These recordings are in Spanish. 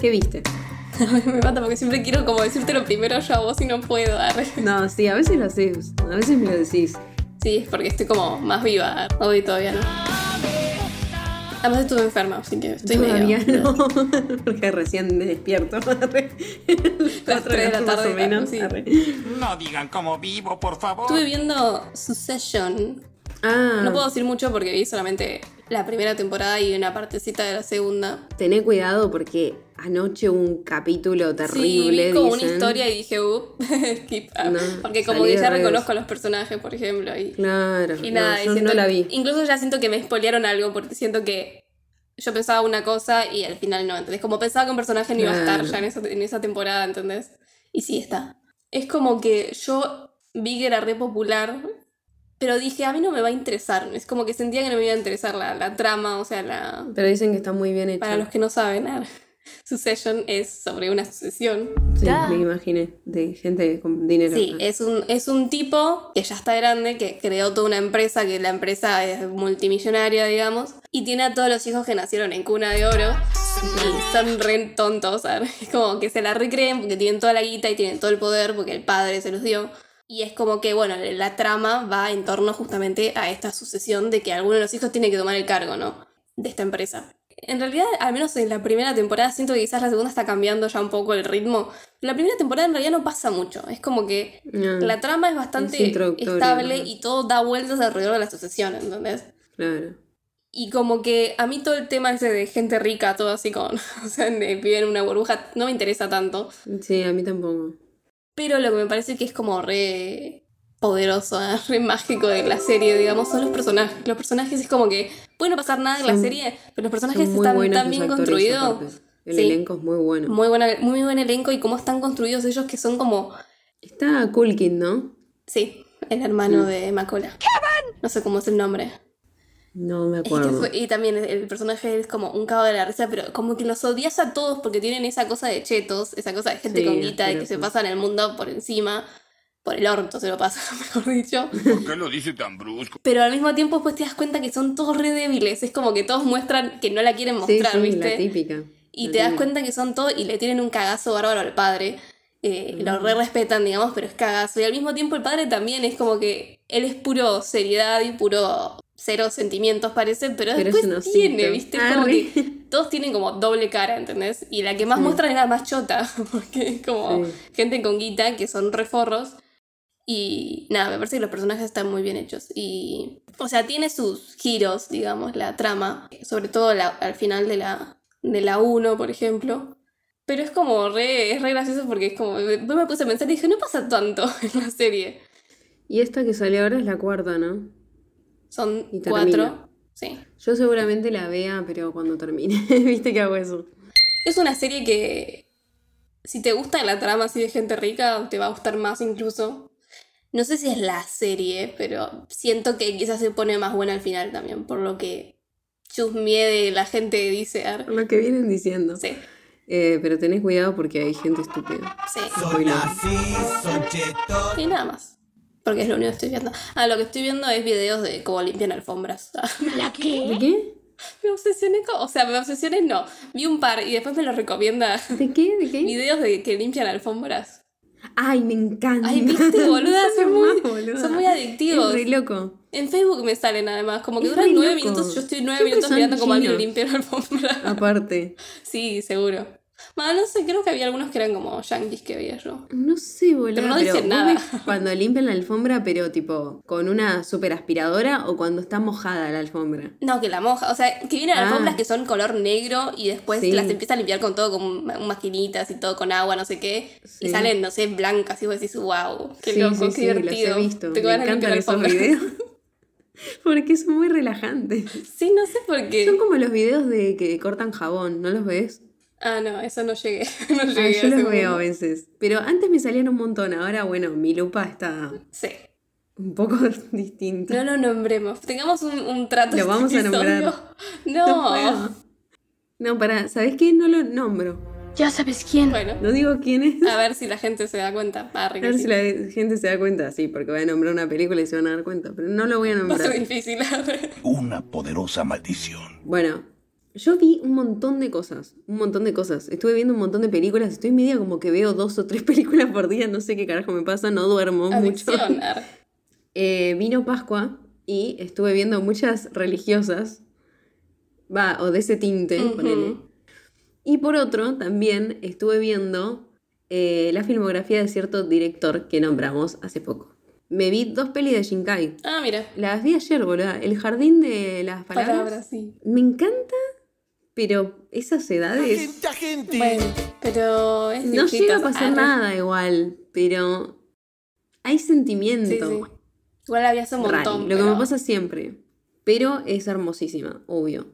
¿Qué viste? me mata porque siempre quiero como decirte lo primero yo a vos y no puedo dar. No, sí, a veces lo haces, a veces me lo decís. Sí, es porque estoy como más viva. Hoy todavía no. Además estuve enferma, así que estoy Todavía medio- no, porque recién me despierto. Arre. Las de la Más tarde, o menos. sí. arre. No digan cómo vivo, por favor. Estuve viendo Succession. Ah, No puedo decir mucho porque vi solamente la primera temporada y una partecita de la segunda. tené cuidado porque anoche un capítulo Sí, terrible. vi como una dicen. historia y dije, uh, skip. No, porque como que ya reconozco a los personajes, por ejemplo. Y, Claro, y no, nada, y yo siento- no la vi. Incluso ya siento que me spoilearon algo porque siento que yo pensaba una cosa y al final no, ¿entendés? Como pensaba que un personaje no iba a estar ya en esa, en esa temporada, ¿entendés? Y sí está. Es como que yo vi que era re popular, pero dije, a mí no me va a interesar. Es como que sentía que no me iba a interesar la, la trama, o sea, la... Pero dicen que está muy bien hecho. Para los que no saben, ah, Succession es sobre una sucesión. Sí, me imaginé, de gente con dinero. Sí, es un, es un tipo que ya está grande, que creó toda una empresa, que la empresa es multimillonaria, digamos, y tiene a todos los hijos que nacieron en cuna de oro y son re tontos, ¿sabes? Es como que se la recreen porque tienen toda la guita y tienen todo el poder porque el padre se los dio. Y es como que, bueno, la trama va en torno justamente a esta sucesión de que alguno de los hijos tiene que tomar el cargo, ¿no? De esta empresa. En realidad, al menos en la primera temporada, siento que quizás la segunda está cambiando ya un poco el ritmo. La primera temporada en realidad no pasa mucho. Es como que No, la trama es Es bastante introductoria, estable ¿no? y todo da vueltas alrededor de la sucesión, ¿entendés? Claro. Y como que a mí todo el tema ese de gente rica, todo así con, o sea, de vive en una burbuja, no me interesa tanto. Sí, a mí tampoco. Pero lo que me parece que es como re poderoso, ¿eh? re mágico de la serie, digamos, son los personajes. Los personajes es como que puede no pasar nada en la serie, pero los personajes están tan bien construidos. El Sí. elenco es muy bueno. Muy, buena, muy buen elenco y cómo están construidos ellos que son como, Está Culkin, ¿no? sí, el hermano Mm. de Macola. No sé cómo es el nombre. No me Es que acuerdo. fue- y también el, personaje es como un cabo de la risa, pero como que los odias a todos porque tienen esa cosa de chetos, esa cosa de gente Sí, con guita y que se pasan el mundo por encima, por el orto se lo pasa, mejor dicho. ¿Por qué lo dice tan brusco? Pero al mismo tiempo después te das cuenta que son todos re débiles, es como que todos muestran que no la quieren sí, mostrar, sí, ¿viste? la típica. Y La te das cuenta que son todos y le tienen un cagazo bárbaro al padre. Eh, Mm. Lo re respetan, digamos, pero es cagazo. Y al mismo tiempo el padre también es como que él es puro seriedad y puro cero sentimientos, parece, pero, Pero es después tiene, ¿viste? Es como que todos tienen como doble cara, ¿entendés? Y la que más Sí. muestran es la más chota, porque es como Sí. gente con guita que son reforros. Y nada, me parece que los personajes están muy bien hechos. Y, o sea, tiene sus giros, digamos, la trama. Sobre todo la- al final de la, de la 1, por ejemplo. Pero es como re, es re gracioso porque es como. Después me puse a pensar y dije, no pasa tanto en la serie. Y esta que sale ahora es la cuarta, ¿no? Son Y termina. cuatro. Sí. Yo seguramente la vea, pero cuando termine. ¿Viste que hago eso? Es una serie que. Si te gusta la trama así de gente rica, te va a gustar más incluso. No sé si es la serie, pero siento que quizás se pone más buena al final también, por lo que chusmeé de la gente dice. ar- Por lo que vienen diciendo. Sí, Eh, pero tenés cuidado porque hay gente estúpida. sí. Spoiler. Y nada más. Porque es lo único que estoy viendo. Ah, lo que estoy viendo es videos de cómo limpian alfombras. ¿De qué? me obsesioné con. O sea, me obsesioné no. Vi un par y después me lo recomienda. ¿De qué? ¿De qué? Videos de que limpian alfombras. Ay, me encanta. Ay, viste, boluda, Son son muy, más, boluda. son muy adictivos. Es re loco. En Facebook me salen además, como que Es duran nueve minutos y yo estoy nueve minutos mirando como alguien limpia la alfombra. Aparte. Sí, seguro. Bueno, no sé, creo que había algunos que eran como yankees que veía yo. No sé, boludo. Pero no dicen vos nada. Cuando limpian la alfombra, pero tipo, con una super aspiradora o cuando está mojada la alfombra. No, que la moja. O sea, que vienen Ah. alfombras que son color negro y después Sí. las empieza a limpiar con todo, con ma- maquinitas y todo con agua, no sé qué. Y Sí. salen, no sé, blancas y vos decís, wow, qué sí, loco, qué divertido. los he visto. Te Me encantan esos videos. Porque son muy relajantes. Sí, no sé por qué. Son como los videos de que cortan jabón, ¿no los ves? Ah, no, eso no llegué. no Ah, llegué yo los veo a veces. Pero antes me salían un montón. Ahora, bueno, mi lupa está Sí. un poco distinta. No lo nombremos. Tengamos un, un trato. Lo este vamos a nombrar. No. No, pará, ¿sabes qué? No lo nombro. Ya sabes quién. Bueno, No digo quién es. a ver si la gente se da cuenta. Ah, A ver si la gente se da cuenta, sí, porque voy a nombrar una película y se van a dar cuenta, pero no lo voy a Va a ser nombrar. difícil. Una poderosa maldición. Bueno, Yo vi un montón de cosas, un montón de cosas. Estuve viendo un montón de películas. Estoy media como que veo dos o tres películas por día. No sé qué carajo me pasa, no duermo mucho. Eh, vino Pascua y estuve viendo muchas religiosas. Va, o de ese tinte, ponele. Y por otro, también estuve viendo eh, la filmografía de cierto director que nombramos hace poco. Me vi dos pelis de Shinkai. Ah, mira. Las vi ayer, boludo. El jardín de las palabras. Palabras, sí. Me encanta, pero esas edades. Agente, agente. Bueno, pero es No llega a pasar arre. nada igual, pero hay sentimiento. Sí, sí. Igual hace un Rari, montón. lo que me pasa siempre. Pero es hermosísima, obvio.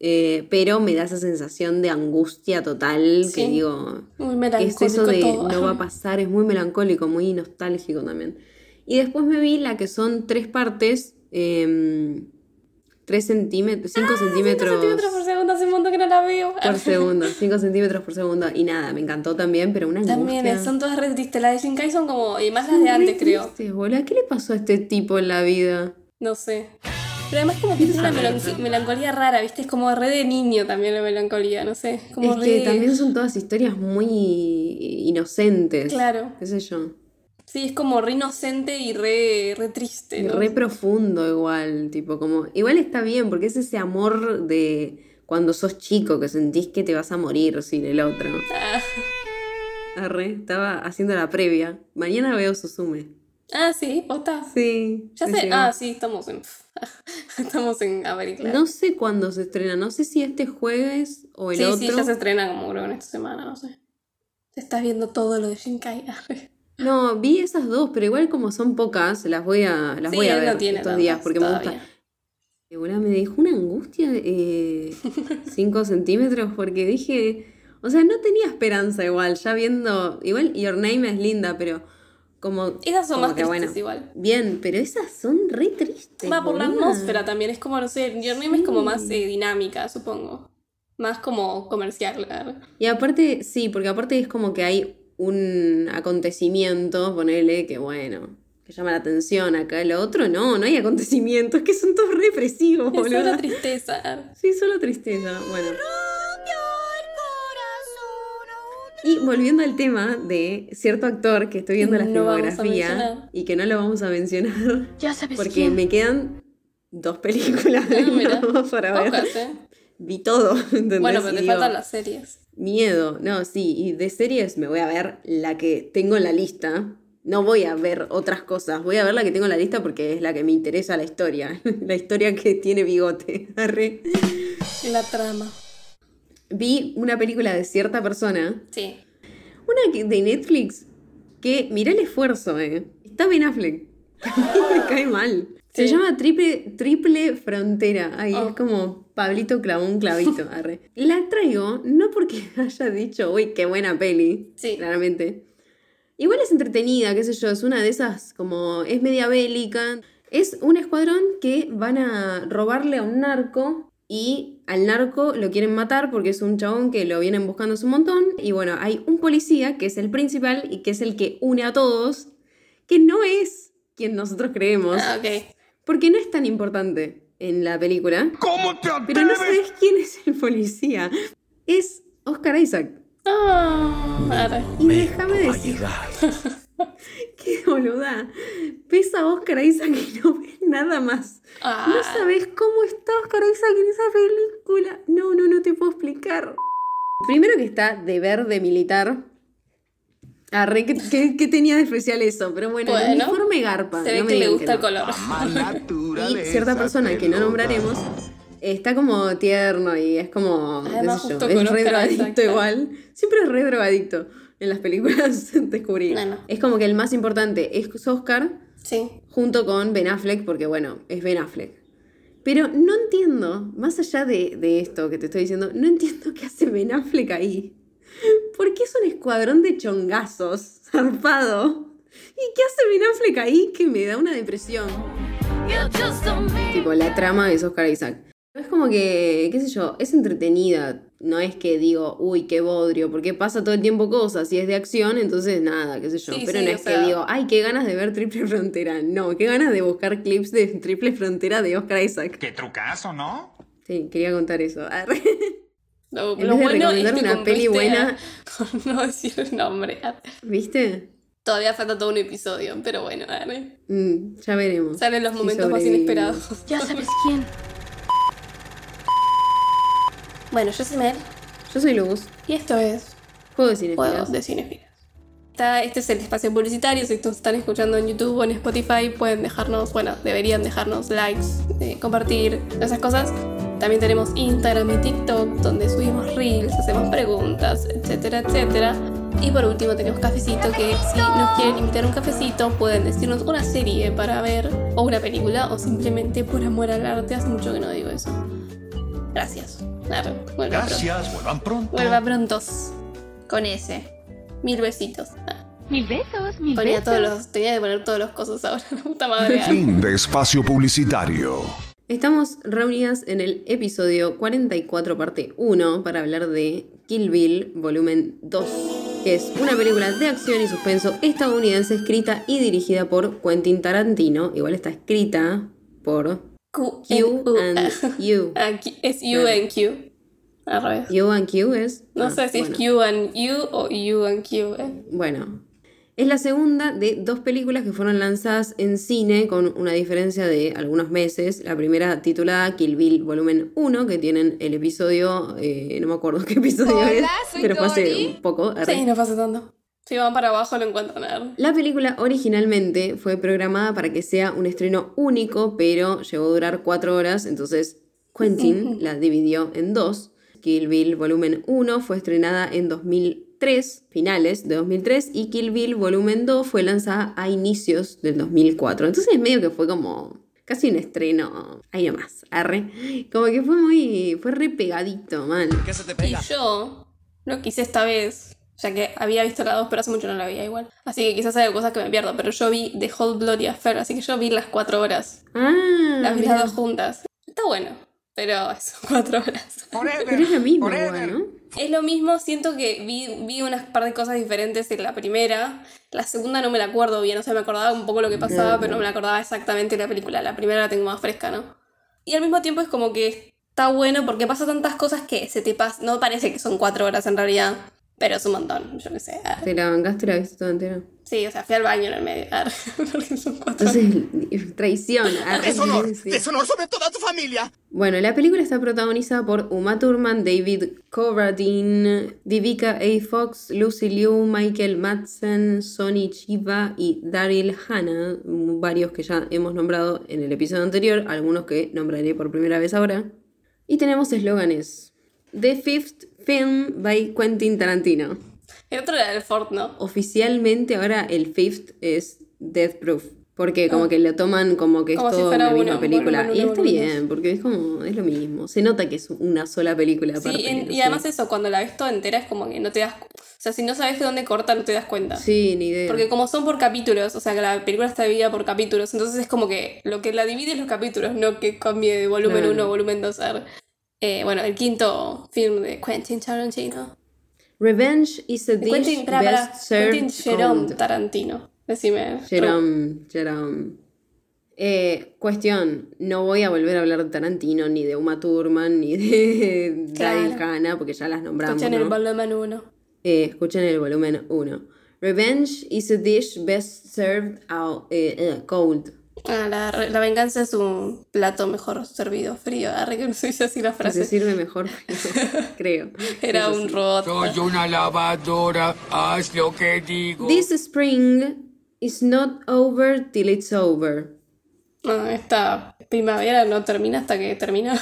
Eh, pero me da esa sensación de angustia total que digo, Muy ¿qué es eso de todo. no va a pasar? Es muy melancólico, muy nostálgico también. Y después me vi la que son tres partes, eh, tres centímetros, cinco centímetros, Ah, centímetros por segundo, hace un montón que no la veo. por segundo, cinco centímetros por segundo. Y nada, me encantó también, pero una angustia. También eh, son todas re tristes. Las de Shinkai son como, y más las de antes, creo. boluda. ¿Qué le pasó a este tipo en la vida? No sé. Pero además como que tiene una melan- melancolía rara, ¿viste? Es como re de niño también la melancolía, no sé. Como es que también son todas historias muy inocentes. Claro. ¿Qué sé yo? Sí, es como re inocente y re, re triste, Y re profundo igual, tipo como... Igual está bien, porque es ese amor de cuando sos chico, que sentís que te vas a morir sin el otro. Ah. Arre, estaba haciendo la previa. Mañana veo Susume. Ah, sí, ¿posta? Sí. Ya sé, llegó. ah, sí, estamos en... estamos en claro. No sé cuándo se estrena, no sé si este jueves o el sí, otro. sí, ya se estrena como creo en esta semana, no sé. Te estás viendo todo lo de Shinkai. No, vi esas dos, pero igual como son pocas, las voy a, las Sí, voy a ver no tiene estos días porque me todavía. gusta. Y bueno, me dejó una angustia de 5 centímetros porque dije, o sea, no tenía esperanza igual, ya viendo, igual Your Name es linda, pero como... Esas son como más que, tristes bueno, igual. Bien, pero esas son re tristes. Va por la atmósfera también, es como, no sé, Your Name es como más eh, dinámica, supongo. Más como comercial, claro. Y aparte, sí, porque aparte es como que hay un acontecimiento, ponele, que bueno, que llama la atención. Acá el otro, no, no hay acontecimientos, que son todos represivos, Es boludo. solo tristeza. Sí, solo tristeza. Bueno. Y volviendo al tema de cierto actor que estoy viendo la No filmografía y que no lo vamos a mencionar Ya sabes porque quién. me quedan dos películas Ah, más para ver. Pocas, ¿eh? Vi todo, ¿entendés? Bueno, pero Y te digo, faltan las series. Miedo, no, sí, y de series me voy a ver la que tengo en la lista. No voy a ver otras cosas, voy a ver la que tengo en la lista porque es la que me interesa la historia. la historia que tiene bigote. Arre. La trama. Vi una película de cierta persona, Sí. una de Netflix, que mirá el esfuerzo, eh. Está Ben Affleck. me cae mal. Se llama Triple, Triple Frontera. Oh. es como Pablito clavó un clavito. Arre. La traigo no porque haya dicho, uy, qué buena peli. Sí. Claramente. Igual es entretenida, qué sé yo, es una de esas como es media bélica. Es un escuadrón que van a robarle a un narco y al narco lo quieren matar porque es un chabón que lo vienen buscando un montón. Y bueno, hay un policía que es el principal y que es el que une a todos, que no es quien nosotros creemos, Ah, ok. porque no es tan importante en la película. ¿Cómo te Pero no atreves? sabes quién es el policía. Es Oscar Isaac. Ah, arre. Y déjame decir que boluda. Ves a Oscar Isaac y no ves nada más. Ah, No sabes cómo está Oscar Isaac en esa película. No, no, no te puedo explicar. Primero que está de verde militar. Arre, ¿qué, qué- qué tenía de especial eso? Pero bueno, el Bueno, uniforme garpa. se ve no me que le gusta el no. color. Y cierta persona que no nombraremos está como tierno y es como. qué Además, sé yo, es re drogadicto igual. Siempre es re drogadicto. En las películas descubrí. No, no. Es como que el más importante es Oscar Sí. junto con Ben Affleck, porque bueno, es Ben Affleck. Pero no entiendo, más allá de, de esto que te estoy diciendo, no entiendo qué hace Ben Affleck ahí. ¿Por qué es un escuadrón de chongazos zarpado? ¿Y qué hace Ben Affleck ahí que me da una depresión? Tipo, la trama es Oscar Isaac. Es como que, qué sé yo, es entretenida. No es que digo, uy, qué bodrio, porque pasa todo el tiempo cosas y es de acción, entonces nada, qué sé yo. Sí, Pero sí, no es sea- que digo, ay, qué ganas de ver Triple Frontera. No, qué ganas de buscar clips de Triple Frontera de Oscar Isaac. Qué trucazo, ¿no? Sí, quería contar eso. Arre. Lo, En lo vez de bueno es recomendar que una peli buena- a- con no decir el nombre. ¿Viste? Todavía falta todo un episodio, pero bueno, arre. Mm, ya veremos. salen los momentos más inesperados. Ya sabes quién. Bueno, yo soy Mel Yo soy Luz. y esto es Juego de cine. Juegos de Cinefilas. Está- Este es el espacio publicitario. Si nos están escuchando en YouTube o en Spotify, pueden dejarnos, bueno, deberían dejarnos likes, eh, compartir, esas cosas. También tenemos Instagram y TikTok, donde subimos reels, hacemos preguntas, etcétera, etcétera. Y por último tenemos cafecito, que si nos quieren invitar a un cafecito, pueden decirnos una serie para ver, o una película, o simplemente por amor al arte. Hace mucho que no digo eso. Gracias. Arre, vuelva pronto. Gracias, vuelvan pronto. Vuelva prontos. Con ese. Mil besitos. Ah. Mil besos, mil Ponía besos. todos los, tenía que poner todos los cosas ahora, la puta madre. Fin de espacio publicitario. Estamos reunidas en el episodio 44, parte 1, para hablar de Kill Bill, volumen 2, que es una película de acción y suspenso estadounidense escrita y dirigida por Quentin Tarantino. Igual está escrita por Q, and U. Ah, es U and Q. Al revés. U and Q es. No ah, sé si bueno. es Q and U o U and Q. eh. Bueno, es la segunda de dos películas que fueron lanzadas en cine con una diferencia de algunos meses. La primera titulada Kill Bill Volumen 1, que tienen el episodio, eh, no me acuerdo qué episodio Hola, es, soy pero fue hace un poco. arre. Sí, no pasa tanto. Si van para abajo lo encuentran. arre. La película originalmente fue programada para que sea un estreno único, pero llegó a durar cuatro horas, entonces Quentin la dividió en dos. Kill Bill Volumen 1 fue estrenada en 2003, finales de 2003, y Kill Bill Volumen 2 fue lanzada a inicios del 2004. Entonces medio que fue como casi un estreno, ahí nomás, arre. Como que fue muy, fue re pegadito, man. ¿Qué se te Y yo lo quise esta vez, ya que había visto la 2, pero hace mucho no la veía igual. Así que quizás hay cosas que me pierdo, pero yo vi The Whole Bloody Affair, así que yo vi las cuatro horas. Ah, Las vi las dos juntas. Está bueno, pero son cuatro horas. pero es lo mismo, igual, ¿no? Es lo mismo, siento que vi, vi unas par de cosas diferentes en la primera. La segunda no me la acuerdo bien, o sea, me acordaba un poco lo que pasaba, pero no me la acordaba exactamente la película. La primera la tengo más fresca, ¿no? Y al mismo tiempo es como que está bueno porque pasa tantas cosas que se te pasa. No parece que son cuatro horas en realidad, pero es un montón, yo qué sé. Ah, ¿Te la bancaste la viste toda entera? Sí, o sea, fui al baño en el medio. ah, porque son cuatro. Entonces, traición. Deshonor, sí. deshonor sobre toda tu familia. Bueno, la película está protagonizada por Uma Thurman, David Carradine, Vivica A. Fox, Lucy Liu, Michael Madsen, Sonny Chiba y Daryl Hannah, varios que ya hemos nombrado en el episodio anterior, algunos que nombraré por primera vez ahora. Y tenemos eslóganes. The Fifth Film by Quentin Tarantino. El otro era el Ford, ¿no? Oficialmente ahora el Fifth es Death Proof. Porque como que lo toman como que Como es si fuera una misma película. y está bien, porque es como, es lo mismo. Se nota que es una sola película aparte. Sí, en- no y sé. además eso, cuando la ves toda entera es como que no te das... O sea, si no sabes de dónde corta, no te das cuenta. Sí, ni idea. Porque como son por capítulos, o sea que la película está dividida por capítulos, entonces es como que lo que la divide es los capítulos, no que cambie de volumen Claro. 1 a volumen 2. Bueno, el quinto film de Quentin Tarantino. Revenge is a dish Quentin, pará, pará, best served Quentin Jerome cold. Tarantino. Decime. Jerome, Jerome. Eh, cuestión, no voy a volver a hablar de Tarantino, ni de Uma Thurman, ni de Claro. Hannah, porque ya las nombramos. Escuchen el ¿no? volumen 1. Eh, escuchen el volumen 1. Revenge is a dish best served out, eh, eh, cold. Ah, la, la venganza es un plato mejor servido frío. Arre que no se dice así la Que se frase. sirve mejor, creo. Era Eso un sí. robot. Soy una lavadora, haz lo que digo. This spring is not over till it's over. No, esta primavera no termina hasta que termina.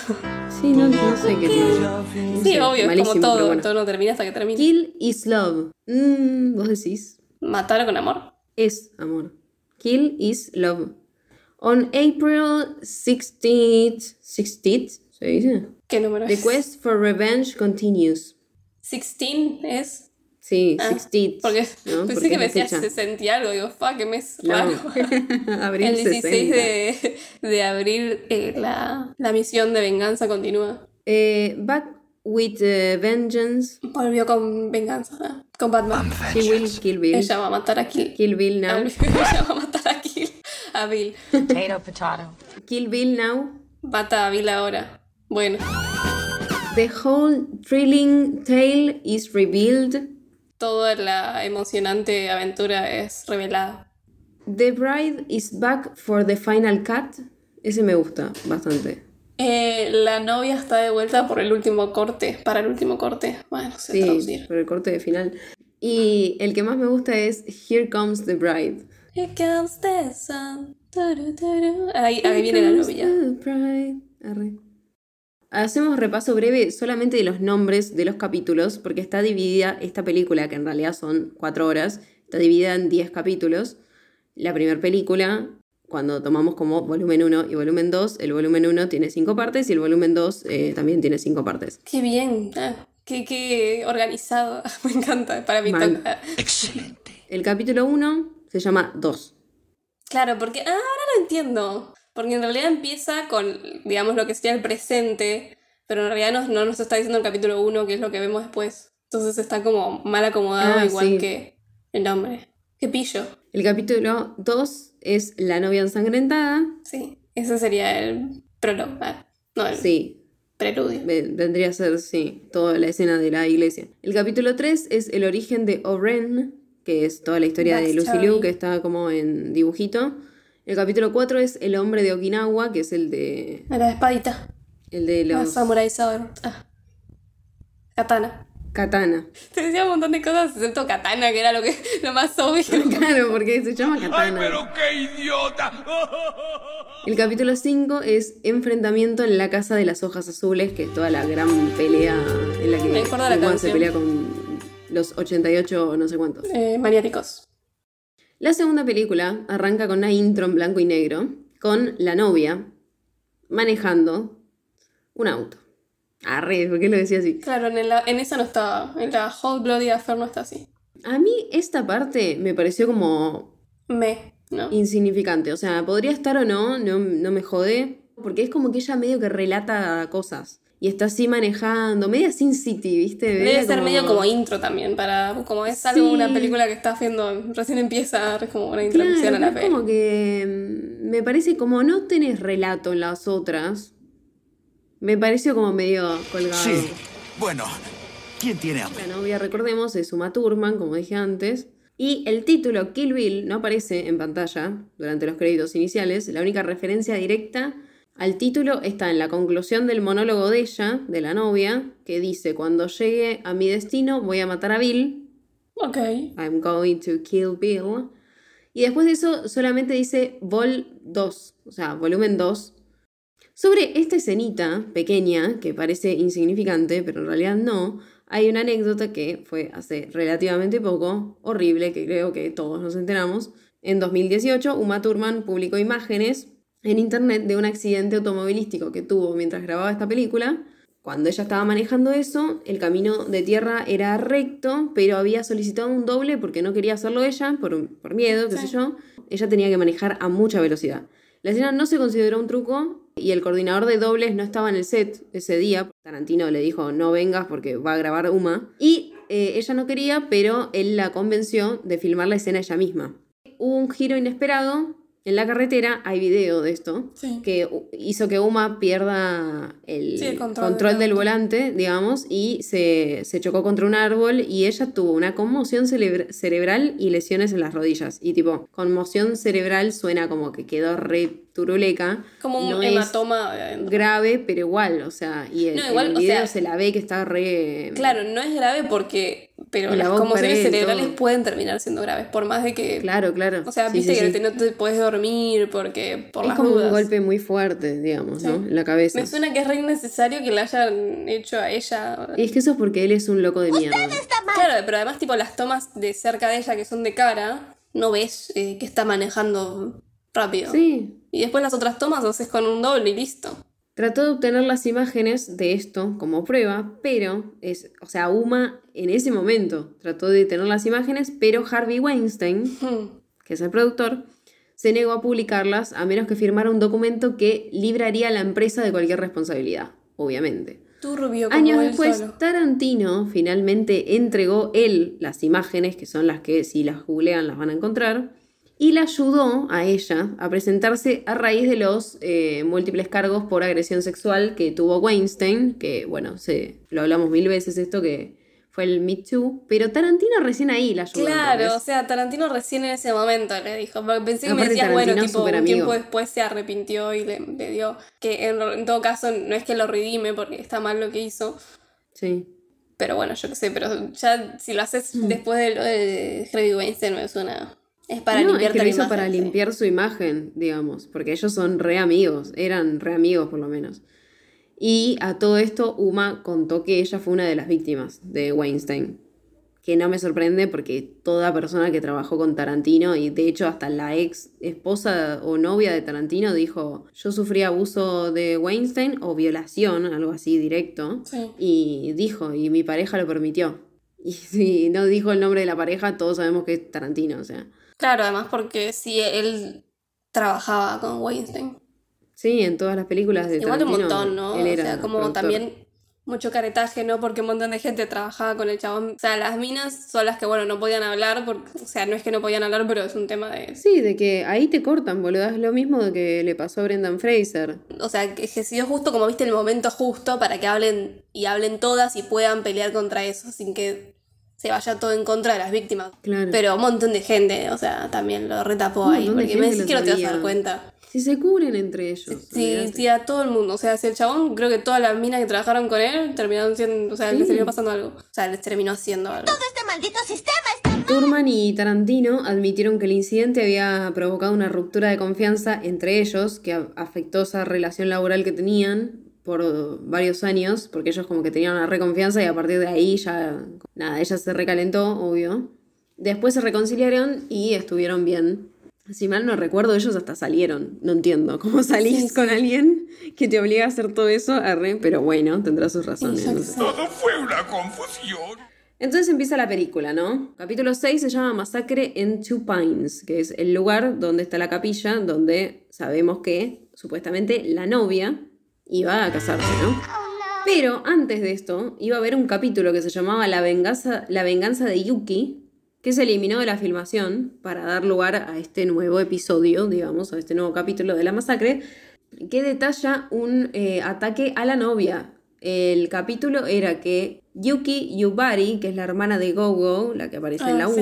Sí, no, no sé qué tiene. No Sí, sé, obvio, es malísimo, como todo, bueno. todo no termina hasta que termina. Kill is love. Mm, Vos decís. Matar con amor. Es amor. Kill is love. On April 16th, 16th, ¿se dice? ¿Qué número The es? quest for revenge continues. 16 es. Sí, Ah, 16th. Porque ¿no? pensé Porque que me fecha. 60 y algo. Digo, fuck, qué mes No. raro. Abril El 16 60. de, de abril eh, la, la misión de venganza continúa. Eh, back with eh, vengeance. Volvió con venganza. ¿eh? Con Batman. She will kill Bill. Ella va a matar a Kill. Kill Bill now. Ella va a matar a. A Bill. Potato, potato. Kill Bill now. Mata a Bill ahora. Bueno, The whole thrilling tale is revealed. toda la emocionante aventura es revelada. The bride is back for the final cut. Ese me gusta bastante. Eh, la novia está de vuelta por el último corte, para el último corte. Bueno, no sé Sí, traducir. por el corte de final. Y el que más me gusta es Here Comes the Bride. Here comes the sun. Turu, turu. Ahí, ahí viene la novia. Arre. Hacemos repaso breve solamente de los nombres de los capítulos, porque está dividida esta película, que en realidad son cuatro horas, está dividida en diez capítulos. La primera película, cuando tomamos como volumen 1 y volumen 2, el volumen 1 tiene cinco partes y el volumen 2 eh, también tiene cinco partes. Qué bien. ah, qué, qué organizado. Me encanta. Para mí toca- Excelente. El capítulo 1 se llama 2. Claro, porque ah, ahora lo entiendo. Porque en realidad empieza con, digamos, lo que sería el presente, pero en realidad no, no nos está diciendo el capítulo 1, que es lo que vemos después. Entonces está como mal acomodado, Ah, igual sí. que el nombre. Qué pillo. El capítulo 2 es La novia ensangrentada. Sí, ese sería el prólogo. ah, no, el Sí, preludio. ve- vendría a ser, sí, toda la escena de la iglesia. El capítulo 3 es el origen de Oren, que es toda la historia de Lucy. Liu, que está como en dibujito. El capítulo 4 es El hombre de Okinawa, que es el de, la espadita. el de La los Samurai Sword. Ah. Katana. katana. Te decía un montón de cosas, excepto katana, que era lo, que, lo más obvio. Claro, porque se llama katana. qué idiota! El capítulo 5 es Enfrentamiento en la Casa de las Hojas Azules, que es toda la gran pelea en la que Me la Uma se canción. pelea con los 88 o no sé cuántos. Eh, maniáticos. La segunda película arranca con una intro en blanco y negro, con la novia manejando un auto. Arre, ¿por qué lo decía así? Claro, en, la, en esa no estaba. En la Whole Bloody Affair no está así. A mí esta parte me pareció como Me, ¿no? insignificante. O sea, podría estar o no, no, no me jode. Porque es como que ella medio que relata cosas. Y está así manejando, media Sin City, ¿viste? Debe ser medio como intro también, para como es algo, Sí. una película que estás viendo, recién empieza, es como una introducción Claro, a la es peli. como que mm, me parece como no tenés relato en las otras. Me pareció como medio colgado. Sí. Bueno, ¿quién tiene hambre? La novia, recordemos, es Uma Thurman, como dije antes. Y el título Kill Bill no aparece en pantalla durante los créditos iniciales. La única referencia directa al título está en la conclusión del monólogo de ella, de la novia, que dice, cuando llegue a mi destino voy a matar a Bill. Ok. I'm going to kill Bill. Y después de eso solamente dice Vol 2, o sea, volumen 2. Sobre esta escenita pequeña, que parece insignificante, pero en realidad no, hay una anécdota que fue hace relativamente poco, horrible, que creo que todos nos enteramos. En 2018, Uma Thurman publicó imágenes en internet de un accidente automovilístico que tuvo mientras grababa esta película. Cuando ella estaba manejando eso, el camino de tierra era recto, pero había solicitado un doble porque no quería hacerlo ella, por, por miedo, qué Sí. sé yo. Ella tenía que manejar a mucha velocidad. La escena no se consideró un truco y el coordinador de dobles no estaba en el set ese día. Tarantino le dijo, no vengas porque va a grabar Uma. Y eh, ella no quería, pero él la convenció de filmar la escena ella misma. Hubo un giro inesperado en la carretera, hay video de esto, Sí. que hizo que Uma pierda el, Sí, el control control, del volante, digamos, y se, se chocó contra un árbol y ella tuvo una conmoción cerebral y lesiones en las rodillas. Y tipo, conmoción cerebral suena como que quedó re turuleca. Como un No es hematoma de adentro. grave, pero igual, o sea, y el, No, igual, en el o video sea- se la ve que está re... Claro, no es grave porque. Pero la las conmociones cerebrales todo. pueden terminar siendo graves, por más de que. Claro, claro. O sea, Sí, viste sí, que sí. te- no te puedes dormir porque. Por Es las como dudas. un golpe muy fuerte, digamos, ¿no? En la cabeza. Me suena que es re innecesario que la hayan hecho a ella. Y es que eso es porque él es un loco de mierda. Claro, pero además, tipo, las tomas de cerca de ella que son de cara, no ves eh, que está manejando rápido. Sí, Y después las otras tomas haces con un doble y listo. Trató de obtener las imágenes de esto como prueba, pero es, o sea, Uma en ese momento trató de tener las imágenes, pero Harvey Weinstein, Hmm. que es el productor, se negó a publicarlas a menos que firmara un documento que libraría a la empresa de cualquier responsabilidad, obviamente. Turbio como Años después, solo. Tarantino finalmente entregó él las imágenes, que son las que si las googlean las van a encontrar, y la ayudó a ella a presentarse a raíz de los eh, múltiples cargos por agresión sexual que tuvo Weinstein, que bueno, se, lo hablamos mil veces esto que fue el Me Too, pero Tarantino recién ahí la ayudó. Claro, o sea, Tarantino recién en ese momento le dijo. Pensé que me decías, bueno, tipo, un tiempo después se arrepintió y le, le dio. Que en, en todo caso no es que lo redime porque está mal lo que hizo. Sí. Pero bueno, yo qué sé, pero ya si lo haces Mm. después de lo de Harvey Weinstein me suena. Es para no, limpiarte es que lo la hizo imagen, para sí. limpiar su imagen, digamos, porque ellos son re amigos, eran re amigos por lo menos. Y a todo esto, Uma contó que ella fue una de las víctimas de Weinstein. Que no me sorprende porque toda persona que trabajó con Tarantino, y de hecho hasta la ex esposa o novia de Tarantino dijo, yo sufrí abuso de Weinstein o violación, algo así directo. Sí. Y dijo, y mi pareja lo permitió. Y si no dijo el nombre de la pareja, todos sabemos que es Tarantino, o sea. Claro, además porque sí, él trabajaba con Weinstein. Sí, en todas las películas de Igual un Tarantino. montón, ¿no? él O era sea, como productor. también mucho caretaje, ¿no? Porque un montón de gente trabajaba con el chabón. O sea, las minas son las que, bueno, no podían hablar, porque, o sea, no es que no podían hablar, pero es un tema de... Sí, de que ahí te cortan, boludo. Es lo mismo de que le pasó a Brendan Fraser. O sea, que que se dio justo como viste el momento justo para que hablen y hablen todas y puedan pelear contra eso sin que se vaya todo en contra de las víctimas. Claro. Pero un montón de gente, o sea, también lo retapó ahí, porque me decís que no te vas a dar cuenta. Si se cubren entre ellos. Sí, olvidate. sí, a todo el mundo. O sea, si el chabón, creo que todas las minas que trabajaron con él terminaron siendo, o sea, les Sí. terminó pasando algo. O sea, les terminó haciendo algo. Este maldito sistema está Turman y Tarantino admitieron que el incidente había provocado una ruptura de confianza entre ellos, que afectó esa relación laboral que tenían por varios años, porque ellos como que tenían una reconfianza y a partir de ahí ya, nada, ella se recalentó, obvio. Después se reconciliaron y estuvieron bien. Si mal no recuerdo, ellos hasta salieron. No entiendo cómo salís Sí, sí. con alguien que te obliga a hacer todo eso, arre, pero bueno, tendrá sus razones. no sé. Todo fue una confusión. Entonces empieza la película, ¿no? Capítulo 6 se llama Masacre en Two Pines, que es el lugar donde está la capilla, donde sabemos que supuestamente la novia iba a casarse, ¿no? Pero antes de esto iba a haber un capítulo que se llamaba La venganza, la venganza de Yuki, que se eliminó de la filmación para dar lugar a este nuevo episodio, digamos, a este nuevo capítulo de la masacre, que detalla un eh, ataque a la novia. El capítulo era que Yuki Yubari, que es la hermana de Gogo, la que aparece en Ah, la sí.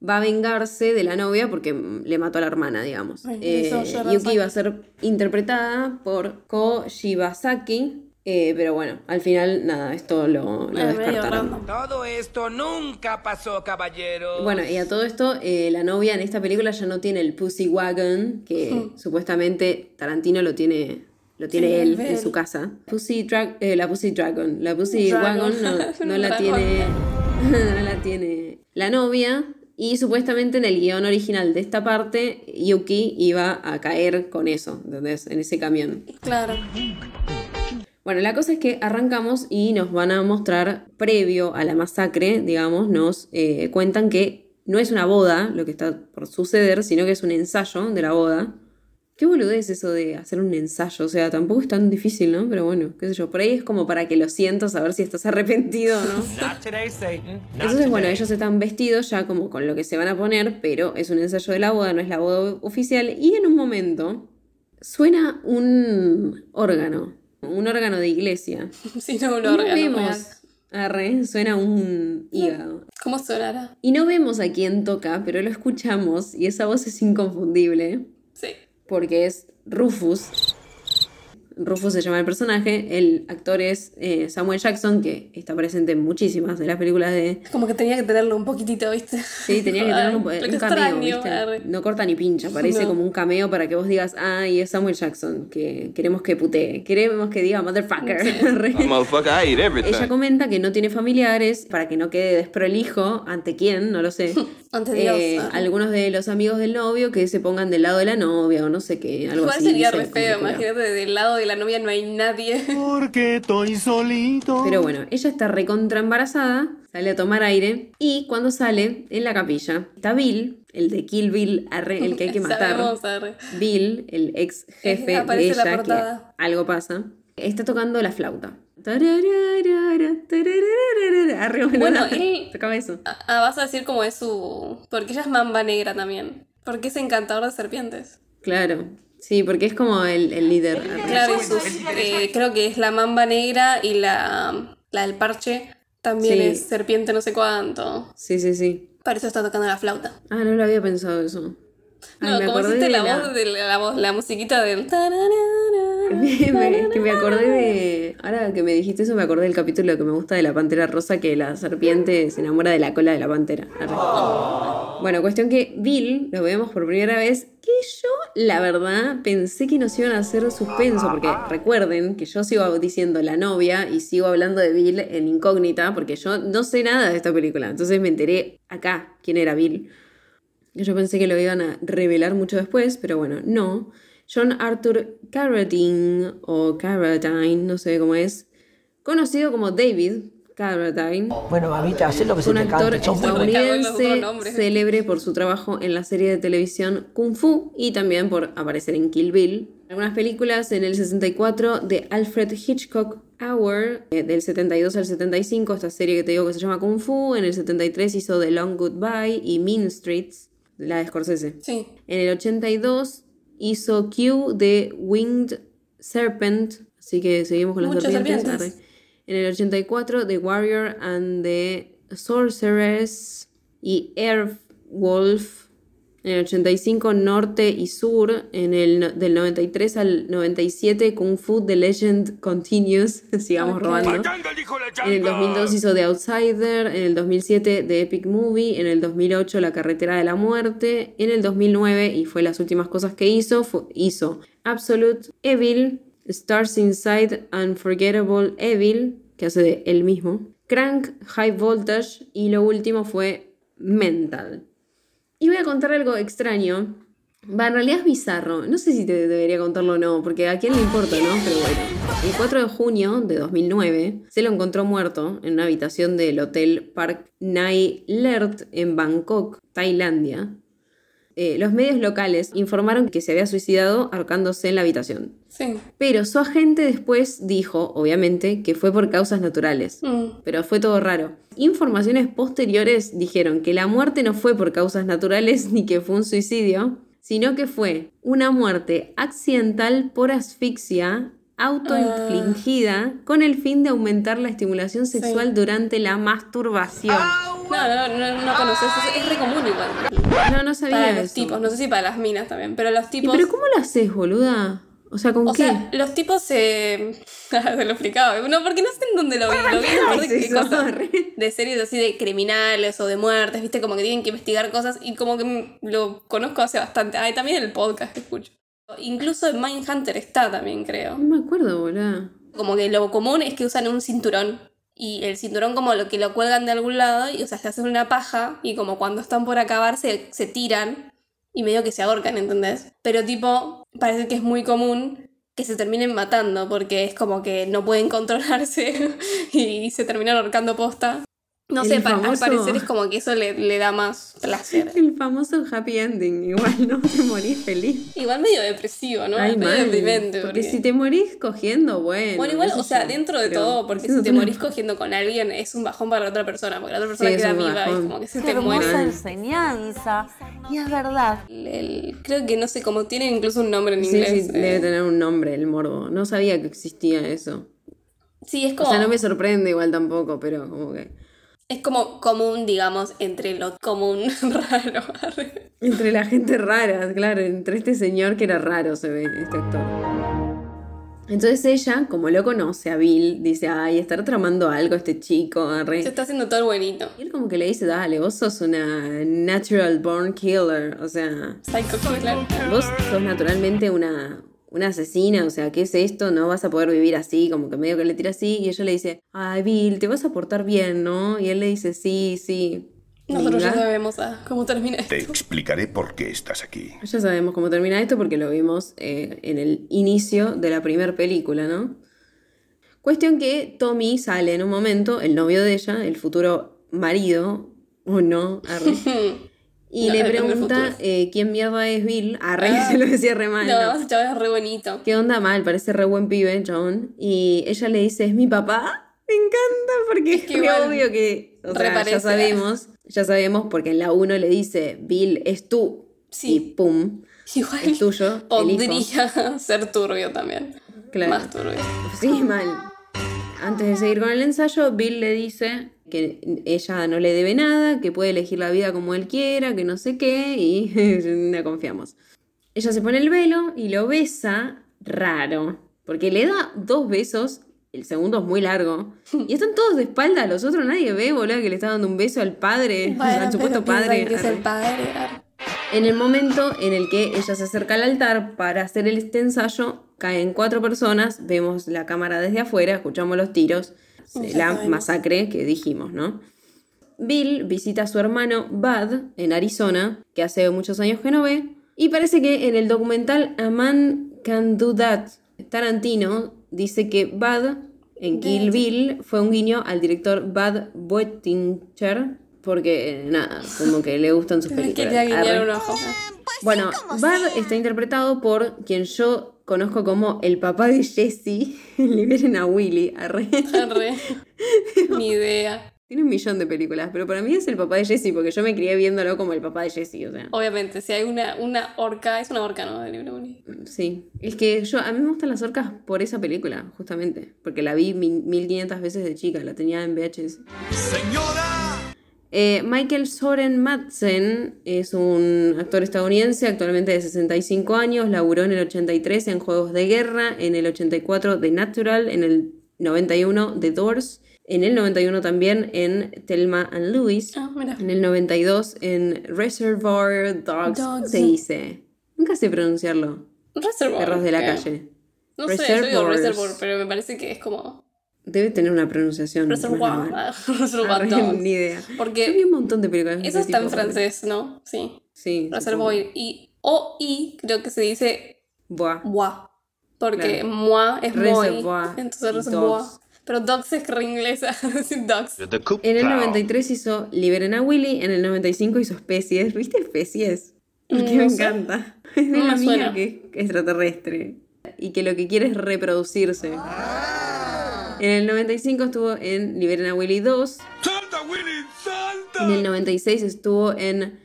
1, va a vengarse de la novia porque mm, le mató a la hermana, digamos. Ay, Eh, Yuki va a ser interpretada por Ko Shibasaki, eh, pero bueno, al final, nada, esto lo, lo descartaron. Todo esto nunca pasó, caballero. Bueno, y a todo esto, eh, la novia en esta película ya no tiene el Pussy Wagon, que supuestamente Tarantino lo tiene, lo tiene Sí, él en su casa. Pussy eh, la Pussy Dragon. La Pussy Dragon. Wagon no, la tiene. no la tiene la novia. Y supuestamente en el guion original de esta parte, Yuki iba a caer con eso, ¿entendés? En ese camión. Claro. Bueno, la cosa es que arrancamos y nos van a mostrar, previo a la masacre, digamos, nos eh, cuentan que no es una boda lo que está por suceder, sino que es un ensayo de la boda. Qué boludez eso de hacer un ensayo, o sea, tampoco es tan difícil, ¿no? Pero bueno, qué sé yo, por ahí es como para que lo sientas, a ver si estás arrepentido o no. Entonces, bueno, today. ellos están vestidos ya como con lo que se van a poner, pero es un ensayo de la boda, no es la boda oficial. Y en un momento suena un órgano, un órgano de iglesia. Si no, un Y no órgano real. vemos, arre, suena un hígado. ¿Cómo sonará? Y no vemos a quién toca, pero lo escuchamos y esa voz es inconfundible Sí. Porque es Rufus. Rufus se llama el personaje, el actor es eh, Samuel Jackson, que está presente en muchísimas de las películas de... Es como que tenía que tenerlo un poquitito, ¿viste? Sí, tenía que tener un, Ay, un cameo, extraño, ¿viste? No corta ni pincha, parece No. como un cameo para que vos digas, ah, y es Samuel Jackson, que queremos que putee, queremos que diga motherfucker. Arre. Motherfucker, I eat everything. Ella comenta que no tiene familiares, para que no quede desprolijo, ante quién, no lo sé. Ante Dios. Eh, arre. algunos de los amigos del novio que se pongan del lado de la novia o no sé qué, algo Igual así. sería re feo, imagínate, del lado de la novia no hay nadie. Porque estoy solito. Pero bueno, ella está recontra embarazada, sale a tomar aire y cuando sale en la capilla está Bill, el de Kill Bill, arre, el que hay que matar. Sabemos, arre. Bill, el ex jefe de Aparece la ella, que algo pasa, está tocando la flauta. Boluda. Bueno, él- tocaba eso. Ah, vas a decir cómo es su... Porque ella es mamba negra también. Porque es encantador de serpientes. Claro. Sí, porque es como el, el líder. Claro, eh, creo que es la mamba negra y la, la del parche también Sí. es serpiente no sé cuánto. Sí, sí, sí. Para eso está tocando la flauta. Ah, no lo había pensado eso. Ay, No, me como hiciste la, la- voz de la, la voz, la musiquita del... me- es que me acordé de. Ahora que me dijiste eso, me acordé del capítulo que me gusta de la pantera rosa, que la serpiente se enamora de la cola de la pantera. Arre. Bueno, cuestión que Bill lo vemos por primera vez, que yo, la verdad, pensé que nos iban a hacer suspenso, porque recuerden que yo sigo diciendo la novia y sigo hablando de Bill en incógnita, porque yo no sé nada de esta película. Entonces me enteré acá quién era Bill. Yo pensé que lo iban a revelar mucho después, pero bueno, no. John Arthur Carradine, o Carradine, no sé cómo es, conocido como David Carradine, Bueno, mamita, haz lo que se un te actor cante. Otros estadounidense célebre por su trabajo en la serie de televisión Kung Fu y también por aparecer en Kill Bill. Algunas películas en el 64 de Alfred Hitchcock Hour, eh, del 72 al 75, esta serie que te digo que se llama Kung Fu. En el 73 hizo The Long Goodbye y Mean Streets, la de Scorsese. Sí. En el 82 hizo Q de Winged Serpent, así que seguimos con las serpientes. serpientes. En el 84 The Warrior and the Sorceress y Airwolf. En el 85 Norte y Sur. En el del 93 al 97 Kung Fu The Legend Continues. Sigamos Ok. robando. En el Yanga. 2002 hizo The Outsider, en el 2007 The Epic Movie, en el 2008 La Carretera de la Muerte, en el 2009, y fue las últimas cosas que hizo, hizo Absolute Evil, Stars Inside Unforgettable Evil, que hace de él mismo, Crank High Voltage, y lo último fue Mental. Y voy a contar algo extraño. Va, en realidad es bizarro. No sé si te debería contarlo o no, porque a quién le importa, ¿no? Pero bueno. El 4 de junio de 2009 se lo encontró muerto en una habitación del hotel Park Nai Lert en Bangkok, Tailandia. Eh, los medios locales informaron que se había suicidado ahorcándose en la habitación. Sí. Pero su agente después dijo, obviamente, que fue por causas naturales. Mm. Pero fue todo raro. Informaciones posteriores dijeron que la muerte no fue por causas naturales ni que fue un suicidio, sino que fue una muerte accidental por asfixia autoinfligida con el fin de aumentar la estimulación sexual durante la masturbación. No, no, no, no conoces. Es, es re común igual. No, no sabía Para los eso. tipos, no sé si para las minas también, pero los ¿Y tipos. pero cómo lo haces, boluda? O sea, ¿con O qué? sea, los tipos se. se lo explicaba. No, porque no sé en dónde lo vi. Lo vi en de series así de criminales o de muertes, ¿viste? Como que tienen que investigar cosas y como que lo conozco hace bastante. Ay, también en el podcast que escucho. Incluso en Mindhunter está también, creo. No me acuerdo, boluda. Como que lo común es que usan un cinturón. Y el cinturón como lo que lo cuelgan de algún lado y o sea, se hacen una paja y como cuando están por acabar se, tiran y medio que se ahorcan, ¿entendés? Pero tipo, parece que es muy común que se terminen matando porque es como que no pueden controlarse y se terminan ahorcando posta. No El sé, al parecer es como que eso le, le da más placer. El famoso happy ending, igual, ¿no? Te morís feliz. Igual medio depresivo, ¿no? Ay, Es medio deprimente. Porque porque- si te morís cogiendo, bueno. Bueno, igual, o sea, dentro de pero todo, porque si te morís cogiendo con alguien es un bajón para la otra persona, porque la otra persona Sí, queda viva y como que se Qué te muere. hermosa enseñanza. Y es verdad. El- el- creo que no sé, como tiene incluso un nombre en inglés. sí, eh. debe tener un nombre el morbo. No sabía que existía eso. Sí, es O como, sea, no me sorprende igual tampoco, pero como que. Es como común, digamos, entre lo común raro. Entre la gente rara, claro, entre este señor que era raro se ve este actor. Entonces ella, como lo conoce a Bill, dice, ay, estar tramando algo este chico, arre. Se está haciendo todo el buenito. Y él como que le dice, dale, vos sos una natural born killer, o sea, Psycho Killer. vos sos naturalmente una, una asesina, o sea, ¿qué es esto? No vas a poder vivir así, como que medio que le tira así, y ella le dice, ay, Bill, te vas a portar bien, ¿no? Y él le dice, sí, sí. Nosotros ya sabemos ah, cómo termina esto. Te explicaré por qué estás aquí. Ya sabemos cómo termina esto porque lo vimos eh, en el inicio de la primera película, ¿no? Cuestión que Tommy sale en un momento, el novio de ella, el futuro marido, o no, arre, y No, le pregunta eh, quién mierda es Bill, arre, Ah. se lo decía re mal, No, ¿no? ese chaval es re bonito. ¿Qué onda mal? Parece re buen pibe, John. Y ella le dice, ¿es mi papá? Me encanta porque es, que igual obvio que, o sea, ya sabemos, ya sabemos porque en la 1 le dice, Bill, es y Sí, pum, igual es tuyo, podría ser turbio también. Claro. Más turbio. Sí, mal. Antes de seguir con el ensayo, Bill le dice que ella no le debe nada, que puede elegir la vida como él quiera, que no sé qué, y no confiamos. Ella se pone el velo y lo besa raro, porque le da dos besos, el segundo es muy largo, y están todos de espalda, los otros nadie ve, boludo, que le está dando un beso al padre, Bueno, al supuesto padre. piensan que es el padre. En el momento en el que ella se acerca al altar para hacer el- este ensayo, caen cuatro personas, vemos la cámara desde afuera, escuchamos los tiros, la masacre que dijimos, ¿no? Bill visita a su hermano Bud en Arizona, que hace muchos años que no ve, y parece que en el documental A Man Can Do That, Tarantino dice que Bud en Kill Bill fue un guiño al director Bud Boetticher, porque nada, como que le gustan sus películas. Arre. un ojo. Bueno, Bud está interpretado por quien yo conozco como el papá de Jesse. Liberen a Willy. arre. Arre. Ni idea. Tiene un millón de películas, pero para mí es el papá de Jesse porque yo me crié viéndolo como el papá de Jesse, o sea. Obviamente, si hay una, una orca, es una orca, ¿no? De libro. Sí. Es que yo, a mí me gustan las orcas por esa película, justamente. Porque la vi mil- 1500 veces de chica, la tenía en VHS. Eh, Michael Soren Madsen es un actor estadounidense, actualmente de 65 años, laburó en el 83 en Juegos de Guerra, en el 84 de Natural, en el 91 de Doors, en el 91 también en Thelma and Louise, Ah, en el 92 en Reservoir Dogs, ¿cómo Dogs. se dice? Nunca sé pronunciarlo. Reservoir. Perros de la calle. No sé, yo digo reservoir, pero me parece que es como. Debe tener una pronunciación. Reservoir. ah, Reservoir Dogs. Ni idea. Porque Yo vi un montón de películas. de Eso ese está en francés, ¿no? Sí. Sí. Reservoir. Y o y creo que se dice Buah. moi. Porque Claro. moi es moi. Reservoir. Entonces y reservoir. dogs. Pero dogs es re inglesa. dogs. En el 93 hizo Liberen a Willy, en el 95 hizo Especies. ¿Viste Especies? Porque Mm, me no sé. encanta. Es de No la me mía suena. que es extraterrestre. Y que lo que quiere es reproducirse. En el 95 estuvo en Liberen a Willy 2. ¡Salta, Willy! ¡Salta! En el 96 estuvo en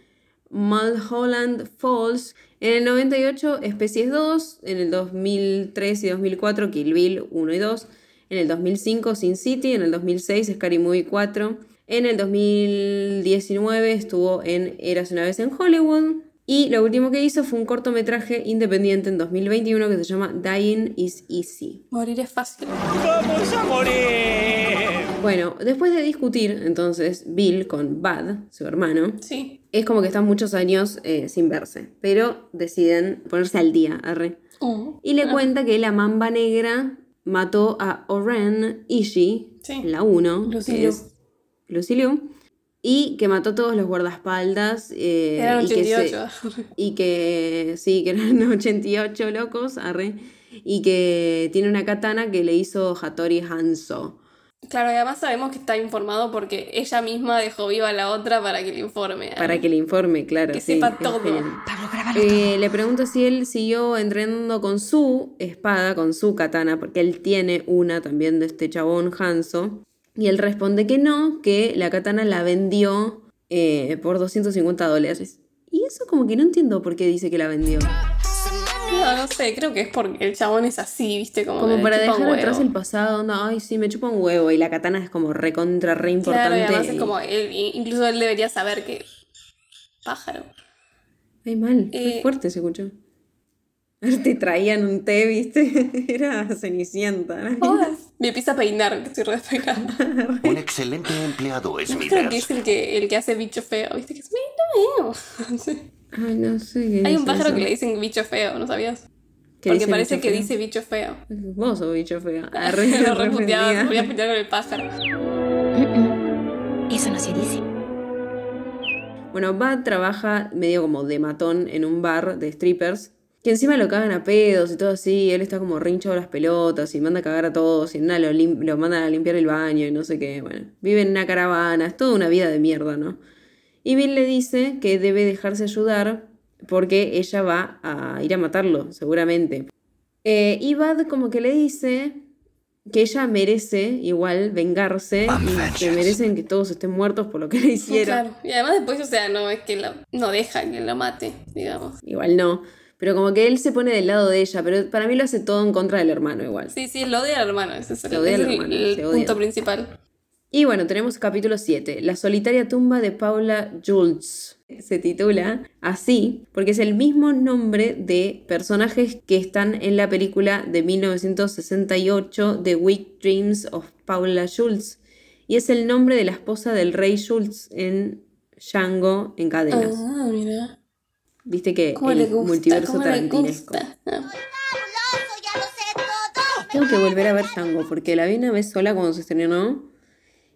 Mulholland Falls. En el 98 Especies 2. En el 2003 y 2004 Kill Bill 1 y 2. En el 2005 Sin City. En el 2006 Scary Movie 4. En el 2019 estuvo en Eras una vez en Hollywood. Y lo último que hizo fue un cortometraje independiente en 2021 que se llama Dying is Easy. Morir es fácil. ¡Vamos a morir! Bueno, después de discutir entonces Bill con Bud, su hermano, Sí. Es como que están muchos años eh, sin verse, pero deciden ponerse al día, arre. Oh. Y le cuenta que la mamba negra mató a Oren Ishii, Sí. la 1, Lucy que Liu. es Lucy Liu, y que mató a todos los guardaespaldas. eh, Eran y que se- 88. y que sí, que eran 88 locos, arre. Y que tiene una katana que le hizo Hattori Hanzo. Claro, y además sabemos que está informado porque ella misma dejó viva a la otra para que le informe. Para que le informe, claro. Que sí, sepa todo. genial. Eh, le pregunto si él siguió entrenando con su espada, con su katana, porque él tiene una también de este chabón Hanzo. Y él responde que no, que la katana la vendió eh, por 250 dólares. Y eso como que no entiendo por qué dice que la vendió. No, no sé, creo que es porque el chabón es así, viste, como, Como para dejar atrás el pasado, no, ay, sí, me chupa un huevo. Y la katana es como recontra, re importante. Claro, y además es como, él, incluso él debería saber que... Pájaro. Ay, mal, Eh, re fuerte se escuchó. Te traían un té, viste, era cenicienta. ¿no? Me empieza a peinar, que estoy re despeinada. Un excelente empleado, Creo que es Smithers. el que, el que hace bicho feo, viste, que es. Sí. Ay, no sé qué Hay un pájaro eso. que le dicen bicho feo, ¿no sabías? ¿Qué Porque parece que feo? dice bicho feo. Vos sos bicho feo. Arre, Lo re reputeaba, voy a pelear con el pájaro. Eso no se dice. Bueno, Bud trabaja medio como de matón en un bar de strippers. Que encima lo cagan a pedos y todo así. Él está como rinchado las pelotas y manda a cagar a todos. Y nada, lo, lim- lo mandan a limpiar el baño y no sé qué. Bueno, vive en una caravana. Es toda una vida de mierda, ¿no? Y Bill le dice que debe dejarse ayudar porque ella va a ir a matarlo, seguramente. Eh, y Bud como que le dice que ella merece igual vengarse y que merecen que todos estén muertos por lo que le hicieron. Claro. Y además después, o sea, no es que lo, no deja que lo mate, digamos. Igual no. Pero como que él se pone del lado de ella, pero para mí lo hace todo en contra del hermano igual. Sí, sí, lo odia al hermano, ese es el, odia al el- punto principal. Y bueno, tenemos capítulo 7, La solitaria tumba de Paula Jules. Se titula así porque es el mismo nombre de personajes que están en la película de 1968 The Weak Dreams of Paula Schultz. Y es el nombre de la esposa del rey Schultz en Django en cadenas. Ah, mira. Viste que ¿Cómo el le gusta? multiverso ¿Cómo le tarantinesco. gusta? Ah. Tengo que volver a ver Django porque la vi una vez sola cuando se estrenó.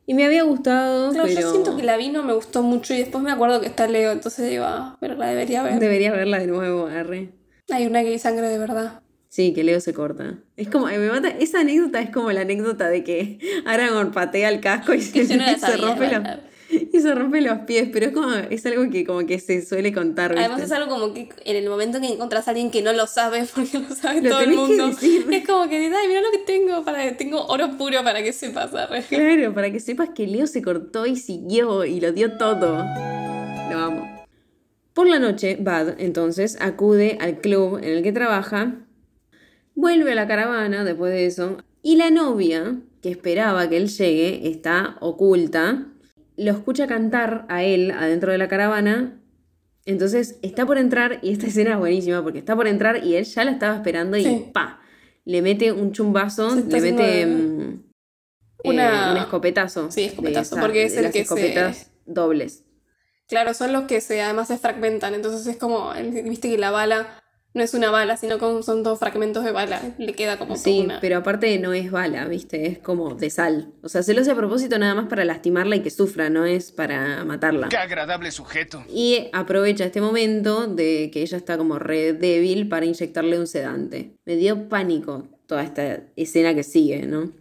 Y me había gustado, Claro, pero yo siento que la vi no me gustó mucho y después me acuerdo que está Leo, entonces digo, ah, pero la debería ver. debería verla de nuevo, arre. Hay una que hay sangre de verdad. Sí, que Leo se corta. Es como, me mata, esa anécdota es como la anécdota de que Aragorn patea el casco y se, no la se rompe los, se rompe los pies, pero es como, es algo que como que se suele contar, ¿viste? Además es algo como que en el momento que encontrás a alguien que no lo sabe, porque lo sabe Lo todo el mundo, es como que ay, mira lo que tengo, para tengo oro puro para que sepas. arre". Claro, para que sepas que Leo se cortó y siguió y lo dio todo. Lo amo. Por la noche, Bud entonces acude al club en el que trabaja, vuelve a la caravana después de eso, y la novia, que esperaba que él llegue, está oculta, lo escucha cantar a él adentro de la caravana. Entonces está por entrar, y esta escena es buenísima porque está por entrar y él ya la estaba esperando y Sí. ¡pa! Le mete un chumbazo, le mete mm, una- eh, un escopetazo. Sí, escopetazo, porque es el las que se- escopetas dobles. Claro, son los que se además se fragmentan, entonces es como, viste que la bala no es una bala, sino como son dos fragmentos de bala, le queda como Sí, una... pero aparte no es bala, ¿viste? Es como de sal. O sea, se lo hace a propósito nada más para lastimarla y que sufra, no es para matarla. Qué agradable sujeto. Y aprovecha este momento de que ella está como re débil para inyectarle un sedante. Me dio pánico toda esta escena que sigue, ¿no?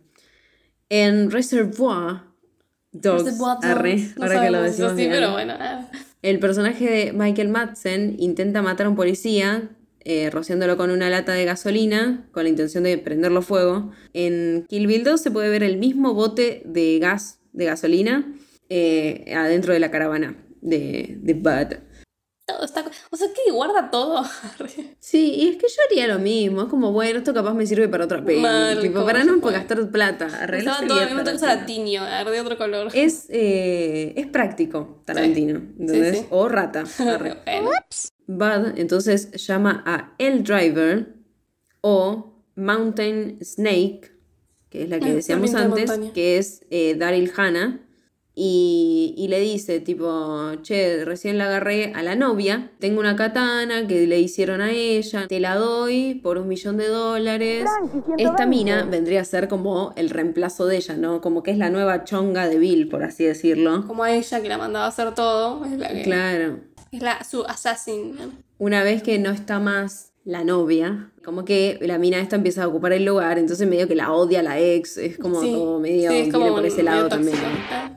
En Reservoir Dogs, Reservoir Dogs, arre, no ahora que lo decimos así, bien. pero bueno. ah. El personaje de Michael Madsen intenta matar a un policía eh, rociándolo con una lata de gasolina con la intención de prenderlo fuego. En Kill Bill 2 se puede ver el mismo bote de gas, de gasolina, eh, adentro de la caravana de, de Bud. Todo está... O sea, que guarda todo. Sí, y es que yo haría lo mismo. Es como, bueno, esto capaz me sirve para otra peli. Mal, tipo, ¿cómo para no puede? gastar plata. Arreglar Estaba todo, a mí me gusta tiño, de otro color. Es, eh, es práctico, Tarantino. ¿entendés? Sí, sí. O rata. Bueno. Bud entonces llama a El Driver o Mountain Snake, que es la que Ah, decíamos antes, montaña. que es eh, Daryl Hannah, y, y le dice tipo, che, recién la agarré a la novia, tengo una katana que le hicieron a ella, te la doy por un millón de dólares. Esta mina vendría a ser como el reemplazo de ella, ¿no? Como que es la nueva chonga de Bill, por así decirlo. Como a ella que la mandaba a hacer todo, es la que... Claro. Es la, su assassin. una vez que no está más la novia, como que la mina esta empieza a ocupar el lugar, entonces medio que la odia la ex, es como Sí, todo medio, sí, es como por ese medio lado tóxico. también. Ah.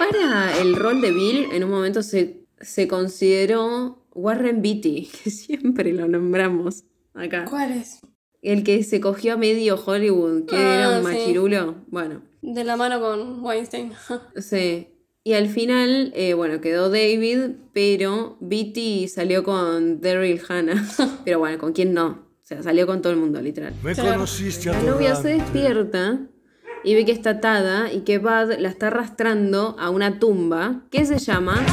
Para el rol de Bill, en un momento se, se consideró Warren Beatty, que siempre lo nombramos acá. ¿Cuál es? El que se cogió a medio Hollywood, que Ah, era un sí. machirulo. Bueno, De la mano con Weinstein. sí. Y al final, eh, bueno, quedó David, pero Beatty salió con Daryl Hannah. pero bueno, ¿con quién no? O sea, salió con todo el mundo, literal. Me conociste La novia se despierta y ve que está atada y que Bud la está arrastrando a una tumba que se llama.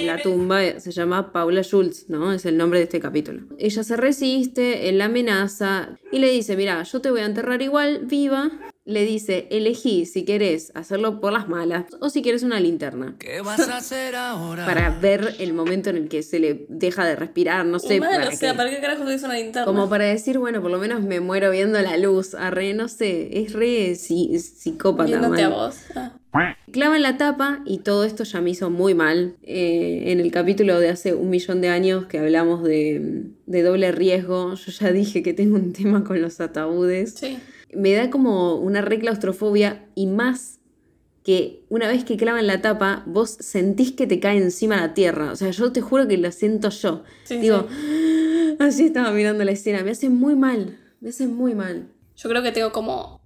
La tumba se llama Paula Schultz, ¿no? Es el nombre de este capítulo. Ella se resiste, él la amenaza y le dice: Mira, yo te voy a enterrar igual, viva. Le dice: Elegí si querés hacerlo por las malas o si quieres una linterna. ¿Qué vas a hacer ahora? Para ver el momento en el que se le deja de respirar, no sé. Mal, para o sea, que- ¿para qué carajo te hizo una linterna? como para decir, bueno, por lo menos me muero viendo la luz. Arre, no sé, es re si- psicópata. Viéndote a vos. Ah. Clavan la tapa y todo esto ya me hizo muy mal. Eh, en el capítulo de hace un millón de años que hablamos de, de doble riesgo, yo ya dije que tengo un tema con los ataúdes. Sí. Me da como una re claustrofobia y más que una vez que clavan la tapa, vos sentís que te cae encima la tierra. O sea, yo te juro que lo siento yo. Sí, Digo, así estaba mirando la escena. Me hace muy mal. Me hace muy mal. Yo creo que tengo como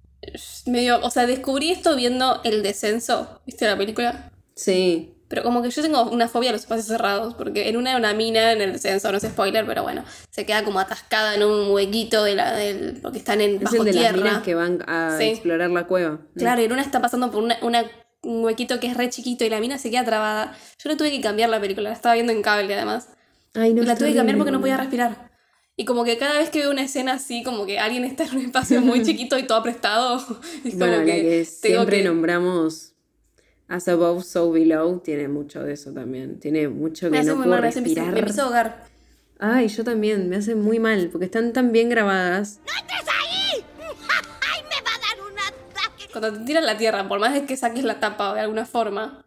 medio, o sea, descubrí esto viendo El Descenso, ¿viste la película? Sí. Pero como que yo tengo una fobia a los espacios cerrados, porque en una era una mina en el descenso, no es spoiler, pero bueno, se queda como atascada en un huequito de la del porque están en Es bajo el de las tierra. minas que van a Sí. explorar la cueva. Claro, y en una está pasando por una, una- un huequito que es re chiquito y la mina se queda trabada. Yo no tuve que cambiar la película, la estaba viendo en cable además. Ay, no, y la tuve que cambiar porque no podía respirar. Y como que cada vez que veo una escena así, como que alguien está en un espacio muy chiquito y todo aprestado, es como Bueno, que, siempre que- nombramos As Above, So Below, tiene mucho de eso también. Tiene mucho me que hace no muy puedo mal, me respirar. me empiezo a ahogar. Ay, yo también, me hace muy mal, porque están tan bien grabadas. ¡No entres ahí! ¡Ay, me va a dar un ataque! Cuando te tiran la tierra, por más de que saques la tapa de alguna forma,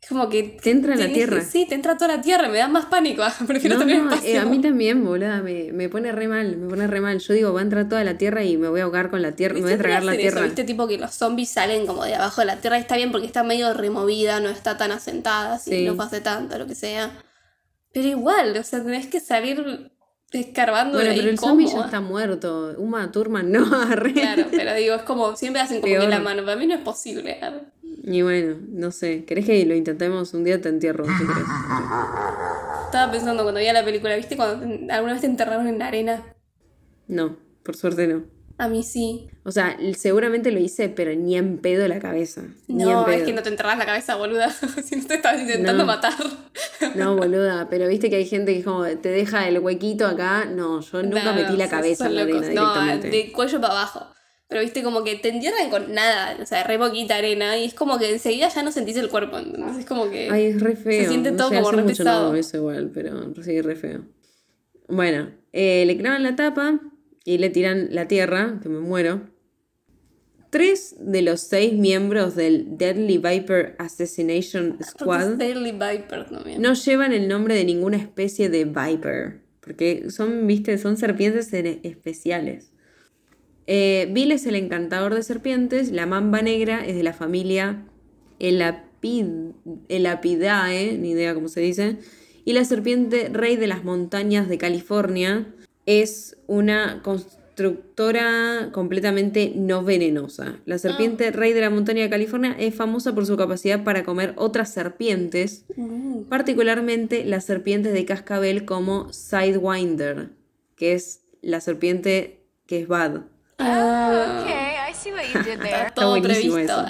es como que... Te entra en la tierra. Sí, te entra toda la tierra, me da más pánico. Prefiero No, tener no, eh, a mí también, boluda, me, me pone re mal, me pone re mal. Yo digo, va a entrar toda la tierra y me voy a ahogar con la tierra, me voy a tragar la tierra. Eso, ¿viste? Tipo que los zombies salen como de abajo de la tierra y está bien porque está medio removida, no está tan asentada, así, Sí. no hace tanto, lo que sea. Pero igual, o sea, tenés que salir escarbando Bueno, de pero el zombie ya está muerto. Uma Thurman no, arre. Claro, pero digo, es como, siempre hacen como que Peor. la mano. Para mí no es posible. arre. Y bueno, no sé. ¿Querés que lo intentemos un día? Te entierro. Estaba pensando cuando veía la película, ¿viste? Cuando alguna vez te enterraron en la arena. No, por suerte no. A mí sí. O sea, seguramente lo hice, pero ni en pedo la cabeza. Ni en No, pedo. es que no te enterras la cabeza, boluda. si no te estabas intentando No. matar. No, boluda, pero viste que hay gente que como, te deja el huequito acá. No, yo nunca No, metí la cabeza en la arena. No, de cuello para abajo. Pero viste, como que te entierran con nada, o sea, re poquita arena, y es como que enseguida ya no sentís el cuerpo, entonces es como que... Ay, es re feo. Se siente no todo sé, como hace re no pesado. hago eso igual, pero sí, re feo. Bueno, eh, le clavan la tapa y le tiran la tierra, que me muero. Tres de los seis miembros del Deadly Viper Assassination Squad Deadly Viper no llevan el nombre de ninguna especie de Viper, porque son, viste, son serpientes en- especiales. Eh, Bill es el encantador de serpientes, la mamba negra es de la familia Elapid- Elapidae, ni idea cómo se dice, y la serpiente rey de las montañas de California es una constructora completamente no venenosa. La serpiente rey de la montaña de California es famosa por su capacidad para comer otras serpientes, particularmente las serpientes de cascabel como Sidewinder, que es la serpiente que es bad. Ah, Okay, I see what you did there. está todo previsto. eso.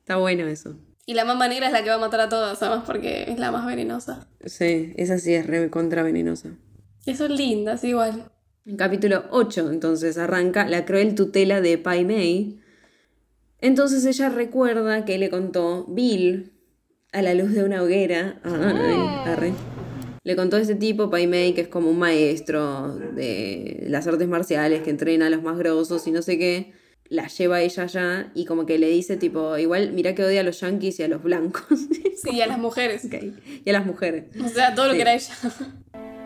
Está bueno eso. Y la mamba negra es la que va a matar a todas, además, porque es la más venenosa. Sí, esa sí es re contra venenosa. Son lindas, igual. En capítulo 8, entonces, arranca la cruel tutela de Pai Mei. Entonces ella recuerda que le contó Bill a la luz de una hoguera. Ay, arre. Le contó a este tipo, Pai Mei, que es como un maestro de las artes marciales que entrena a los más grosos y no sé qué. La lleva ella allá y como que le dice tipo, igual mira que odia a los yankees y a los blancos. Sí, y a las mujeres. Y a las mujeres. O sea, todo lo que era ella.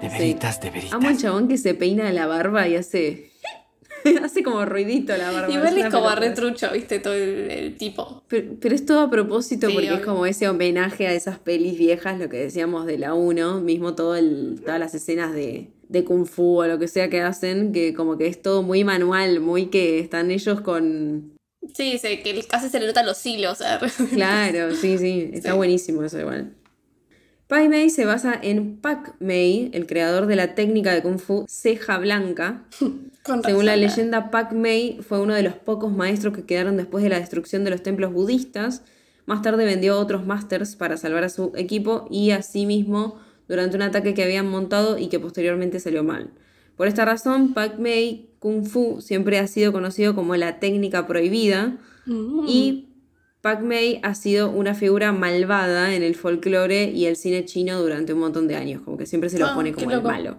De veritas, de veritas. Amo al chabón que se peina la barba y hace. hace como ruidito la barba. Igual una es como retrucho, viste, todo el, el tipo. Pero, pero es todo a propósito Sí, porque es como ese homenaje a esas pelis viejas, lo que decíamos de la 1, mismo todo el, todas las escenas de, de Kung Fu o lo que sea que hacen, que como que es todo muy manual, muy que están ellos con. Sí, se, que casi se le notan los hilos. Claro, sí, sí, está Sí. buenísimo eso igual. Pai Mei se basa en Pak Mei, el creador de la técnica de Kung Fu ceja blanca. Con Según la razón, leyenda, Pak Mei fue uno de los pocos maestros que quedaron después de la destrucción de los templos budistas. Más tarde vendió a otros masters para salvar a su equipo y a sí mismo durante un ataque que habían montado y que posteriormente salió mal. Por esta razón, Pak Mei Kung Fu siempre ha sido conocido como la técnica prohibida Mm. y Pak Mei ha sido una figura malvada en el folclore y el cine chino durante un montón de años, como que siempre se lo Ah, pone como el malo.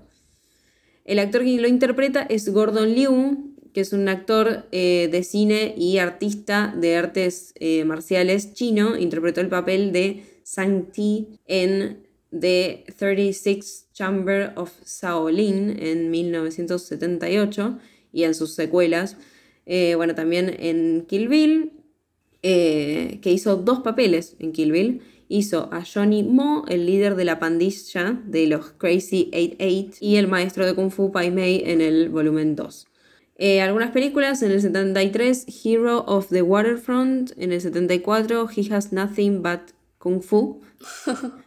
El actor que lo interpreta es Gordon Liu, que es un actor eh, de cine y artista de artes eh, marciales chino. Interpretó el papel de Sang Ti en The 36 Chamber of Shaolin en 1978 y en sus secuelas. Eh, bueno, también en Kill Bill, que hizo dos papeles en Kill Bill. Hizo a Johnny Mo, el líder de la pandilla de los Crazy 88, y el maestro de Kung Fu Pai Mei en el volumen 2. Eh, algunas películas, en el 73, Hero of the Waterfront, en el 74, He Has Nothing But Kung Fu.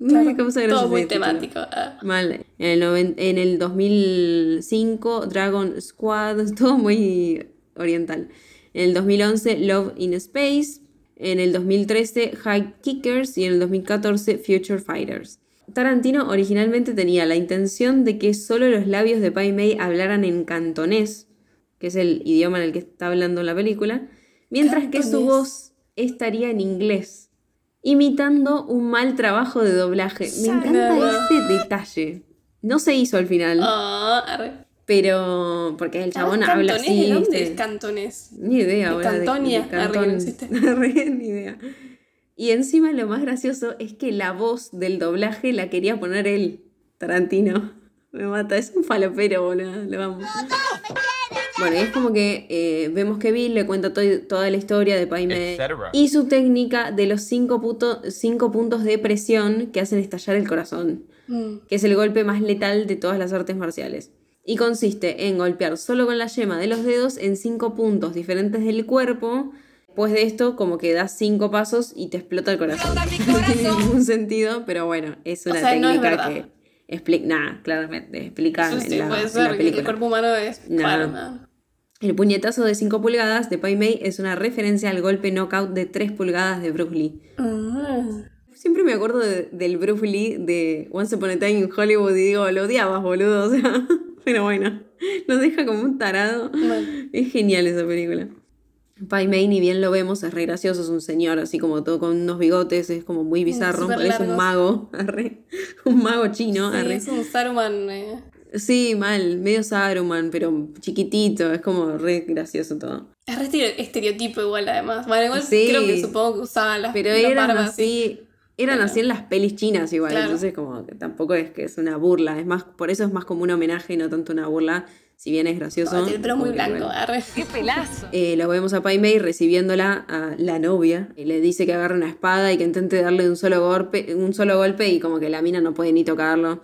Claro, todo muy temático. ah. Mal. En el, en el 2005, Dragon Squad, todo muy oriental. En el 2011, Love in Space. En el 2013, High Kickers. Y en el 2014, Future Fighters. Tarantino originalmente tenía la intención de que solo los labios de Pai Mei hablaran en cantonés, que es el idioma en el que está hablando la película, mientras que su voz estaría en inglés, imitando un mal trabajo de doblaje. Me encanta ese detalle. No se hizo al final, arre. Pero porque el chabón Ah, habla ¿Cantonés? así. ¿De dónde ¿viste? es cantonés? Ni idea, De ahora. Cantonia. Arre, que no existe. Arre, ni idea. Y encima lo más gracioso es que la voz del doblaje la quería poner él, Tarantino. Me mata, es un falopero, boludo, lo amo. Bueno, y es como que eh, vemos que Bill le cuenta to- toda la historia de Paime y su técnica de los cinco, puto- cinco puntos de presión que hacen estallar el corazón Mm. que es el golpe más letal de todas las artes marciales. Y consiste en golpear solo con la yema de los dedos en cinco puntos diferentes del cuerpo. Después de esto, como que das cinco pasos y te explota el corazón. No tiene ningún sentido, pero bueno, es una sea, no es técnica que explica. Nada, claramente, explica sí, en la, puede en ser la que el cuerpo humano es nada. El puñetazo de 5 pulgadas de Pai Mei es una referencia al golpe knockout de 3 pulgadas de Bruce Lee. Ah. Siempre me acuerdo de- del Bruce Lee de Once Upon a Time in Hollywood y digo, lo odiabas, boludo. O sea, pero bueno, lo deja como un tarado. Es genial esa película. Pai Mei, ni bien lo vemos, es re gracioso, es un señor así como todo con unos bigotes, es como muy bizarro, súper parece un mago, arre, un mago chino, Sí, arre. es un Saruman. eh. Sí, mal, medio Saruman, pero chiquitito, es como re gracioso todo. Es re estere- estereotipo igual además. Bueno, igual Sí. creo que supongo que usaban las Pero eran así, eran Pero- así en las pelis chinas igual, Claro. entonces como que tampoco es que es una burla, es más, por eso es más como un homenaje y no tanto una burla, si bien es gracioso. Tiene el pelo muy blanco, bueno. arre. Eh, lo vemos a Pai Mei recibiéndola a la novia y le dice que agarre una espada y que intente darle un solo golpe, un solo golpe y como que la mina no puede ni tocarlo.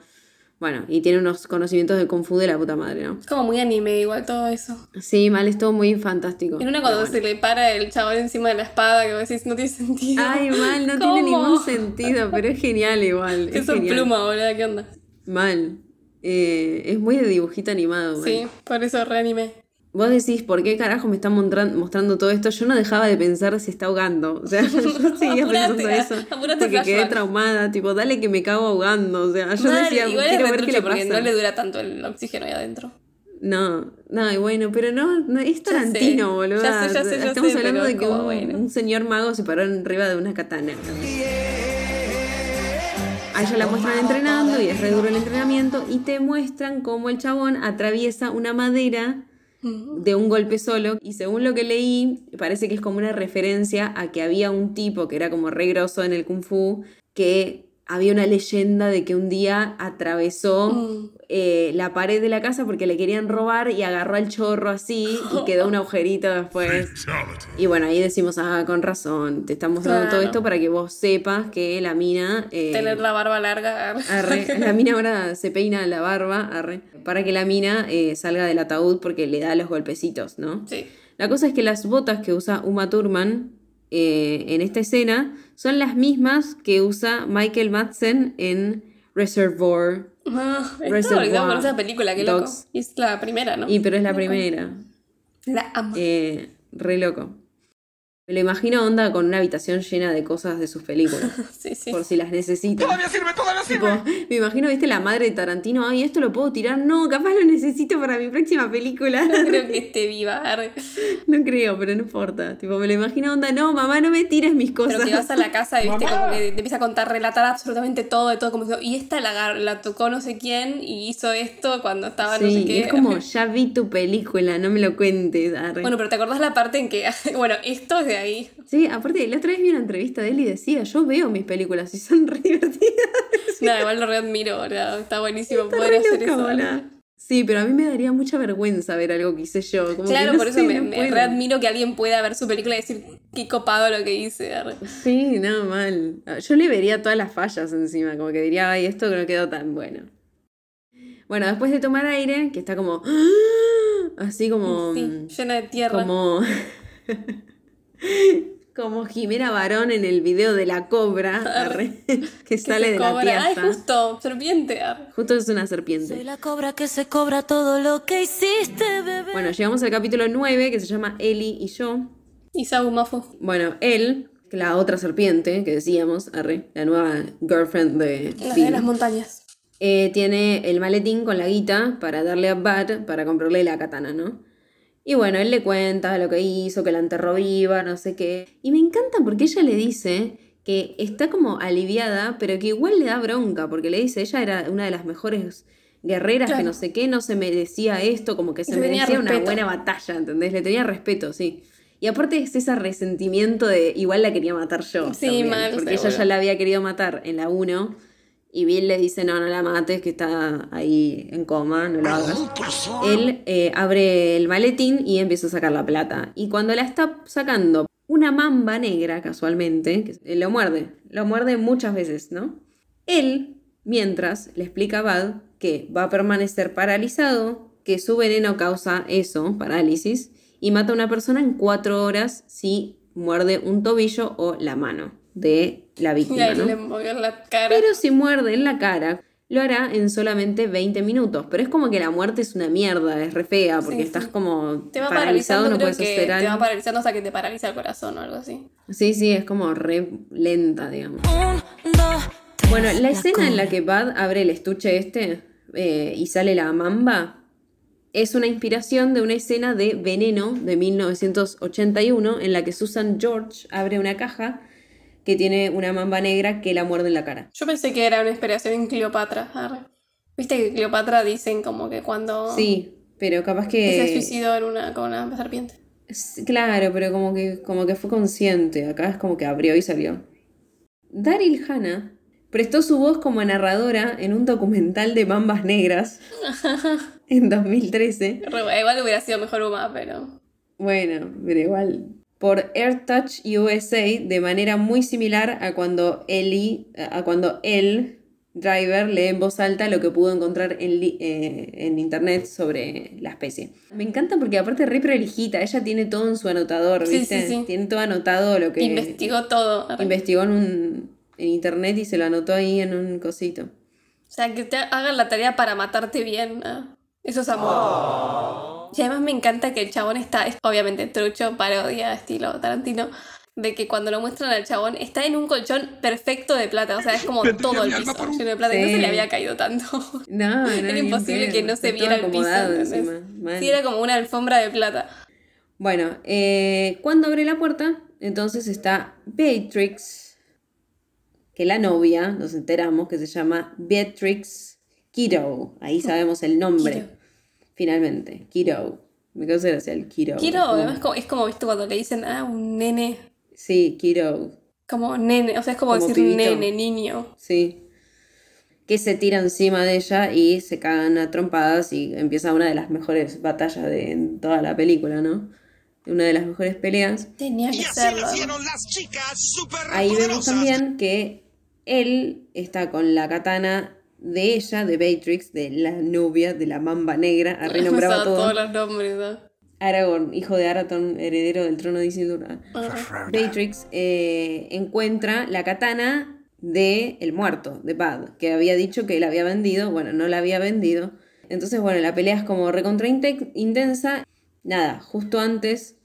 Bueno, y tiene unos conocimientos de Kung Fu de la puta madre, ¿no? Es como muy anime igual todo eso. Sí, mal, es todo muy fantástico. En una cuando se le para el chabón encima de la espada que vos decís no tiene sentido. Ay, mal, no tiene ningún sentido, pero es genial igual. Es son genial. pluma, boludo, ¿qué onda? Mal. Eh, es muy de dibujito animado. mal. Sí, por eso re anime. Vos decís, ¿por qué carajo me están mostrando todo esto? Yo no dejaba de pensar si está ahogando. O sea, yo seguía Apurate, pensando eso. apurate, porque quedé traumada. Tipo, dale que me cago ahogando. O sea, yo Dale, decía, igual quiero ver qué le pasa. no le dura tanto el oxígeno ahí adentro. No, no, y bueno, pero no, no es Tarantino, boludo. ya sé, ya sé, ya Estamos sé, hablando de que como, un, bueno. un señor mago se paró arriba de una katana. A ella la muestran entrenando y es re duro el entrenamiento y te muestran cómo el chabón atraviesa una madera de un golpe solo. Y según lo que leí parece que es como una referencia a que había un tipo que era como re grosso en el kung fu que había una leyenda de que un día atravesó Mm. eh, la pared de la casa porque le querían robar y agarró al chorro así y quedó un agujerito después. Y bueno, ahí decimos, ah, con razón, te estamos dando todo esto para que vos sepas que la mina... eh, Tener la barba larga. Arre, la mina ahora se peina la barba, arre, para que la mina eh, salga del ataúd porque le da los golpecitos, ¿no? Sí. La cosa es que las botas que usa Uma Thurman eh, en esta escena son las mismas que usa Michael Madsen en Reservoir. Ah, Reservoir con esa película, qué loco. Dogs. Es la primera, ¿no? Y pero es la primera. La amo. Eh, re loco. Me lo imagino onda con una habitación llena de cosas de sus películas. sí, sí. Por si las necesita. Todavía sirve, todavía Tipo, sirve. me imagino, viste, la madre de Tarantino, ay, esto lo puedo tirar. No, capaz lo necesito para mi próxima película. No creo que esté viva. No creo, pero no importa. Tipo, me lo imagino, onda, no, mamá, no me tires mis cosas. Pero que vas a la casa y viste como que te empieza a contar, relatar absolutamente todo de todo, como diciendo, y esta la, tocó no sé quién y hizo esto cuando estaba no Sí, sé y qué. es como, ya vi tu película, no me lo cuentes. arre. Bueno, pero ¿te acordás la parte en que, bueno, esto es de ahí? Sí, aparte, la otra vez vi una entrevista de él y decía, yo veo mis películas y son re divertidas. No, igual lo readmiro, boludo. Está buenísimo Está poder hacer loca, eso. Sí, pero a mí me daría mucha vergüenza ver algo que hice yo. Como que Claro, no por eso sé, me, no me readmiro que alguien pueda ver su película y decir qué copado lo que hice. Sí, no, mal. Yo le vería todas las fallas encima, como que diría, ay, esto no quedó tan bueno. Bueno, después de tomar aire, que está como. Así como. Sí, llena de tierra. Como. como Jimena Barón en el video de la cobra. arre, que que sale se de la cobra. Ay, justo, serpiente. arre. Justo es una serpiente. la cobra que se cobra todo lo que hiciste, bebé. Bueno, llegamos al capítulo 9 que se llama Eli y yo. Y Sabu Mafu. Bueno, él, la otra serpiente que decíamos, arre, la nueva girlfriend de Las Bill, de las montañas. eh, tiene el maletín con la guita para darle a Bud para comprarle la katana, ¿no? Y bueno, él le cuenta lo que hizo, que la enterró viva, no sé qué. Y me encanta porque ella le dice que está como aliviada, pero que igual le da bronca, porque le dice, ella era una de las mejores guerreras, que no sé qué, no se merecía esto, como que se merecía una buena batalla, ¿entendés? Le tenía respeto, sí. Y aparte es ese resentimiento de igual la quería matar yo. Sí, también, mal, Porque ella ya la había querido matar en la 1 y Bill le dice, no, no la mates, que está ahí en coma, no lo hagas. Él eh, abre el maletín y empieza a sacar la plata. Y cuando la está sacando, una mamba negra, casualmente, que eh, lo muerde. Lo muerde muchas veces, ¿no? Él, mientras, le explica a Bud que va a permanecer paralizado, que su veneno causa eso, parálisis, y mata a una persona en cuatro horas si muerde un tobillo o la mano de la Y víctima, ahí ¿no? le movió la cara. Pero si muerde en la cara, lo hará en solamente 20 minutos. Pero es como que la muerte es una mierda, es re fea, porque Sí, estás sí. como te va paralizado, paralizando, no creo puedes que hacer te va paralizando hasta que te paraliza el corazón o algo así. Sí, sí, es como re lenta, digamos. Un, dos, tres. Bueno, la escena en la que Bud abre el estuche este eh, y sale la mamba es una inspiración de una escena de Veneno de 1981 en la que Susan George abre una caja que tiene una mamba negra que la muerde en la cara. Yo pensé que era una inspiración en Cleopatra. arre. Viste que Cleopatra dicen como que cuando Sí, pero capaz que se suicidó en una, con una serpiente. Claro, pero como que, como que fue consciente. Acá es como que abrió y salió. Daryl Hannah prestó su voz como narradora en un documental de mambas negras en 2013. Re- Igual hubiera sido mejor Uma, pero. Bueno, pero igual. Por AirTouch USA de manera muy similar a cuando Ellie, a cuando él, Driver, lee en voz alta lo que pudo encontrar en, li- eh, en internet sobre la especie. Me encanta porque aparte re prolijita, ella tiene todo en su anotador, Sí, ¿viste? sí, sí. Tiene todo anotado lo que Investigó todo. investigó en, un, en internet y se lo anotó ahí en un cosito. O sea, que te hagan la tarea para matarte bien. Eso es amor. Y además me encanta que el chabón está, es obviamente trucho, parodia, estilo Tarantino, de que cuando lo muestran al chabón está en un colchón perfecto de plata. O sea, es como todo el piso lleno de plata. Y no se le había caído tanto. No, no, Era imposible que no se viera el piso. Sí, era como una alfombra de plata. Bueno, eh, cuando abre la puerta, entonces está Beatrix, que la novia, nos enteramos, que se llama Beatrix Kiddo. Ahí sabemos el nombre, Kiddo. Finalmente. Kiddo. Me causa gracia el Kiddo. Quiero, además, como- es como, viste, cuando le dicen, ah, un nene. Sí, Kiddo. Como nene, o sea, es como, Como decir pibito. nene, niño. Sí. Que se tira encima de ella y se cagan a trompadas y empieza una de las mejores batallas de toda la película, ¿no? Una de las mejores peleas. Tenía que serlo. Ahí vemos también que él está con la katana de ella, de Beatrix, de la novia de la mamba negra, ha renombrado Usaba todo. todos los nombres, ¿no? Aragorn, hijo de Arathorn, heredero del trono de Isildur. Beatrix eh, encuentra la katana de el muerto, de Bad, que había dicho que la había vendido, bueno, no la había vendido. Entonces, bueno, la pelea es como recontra inte- intensa. Nada, justo antes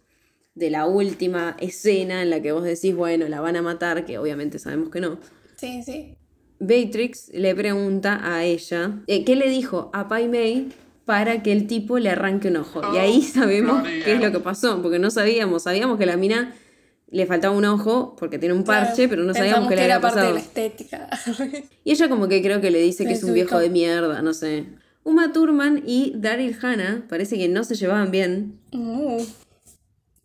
de la última escena en la que vos decís, bueno, la van a matar, que obviamente sabemos que no. Sí, sí. Beatrix le pregunta a ella eh, qué le dijo a Pai Mei para que el tipo le arranque un ojo. Y ahí sabemos qué es lo que pasó, porque no sabíamos, sabíamos que la mina le faltaba un ojo porque tiene un parche, Claro, pero no sabíamos qué le era había parte de pasado. la estética. Y ella como que creo que le dice que es un viejo de mierda, no sé. Uma Thurman y Daryl Hannah parece que no se llevaban bien. Uh,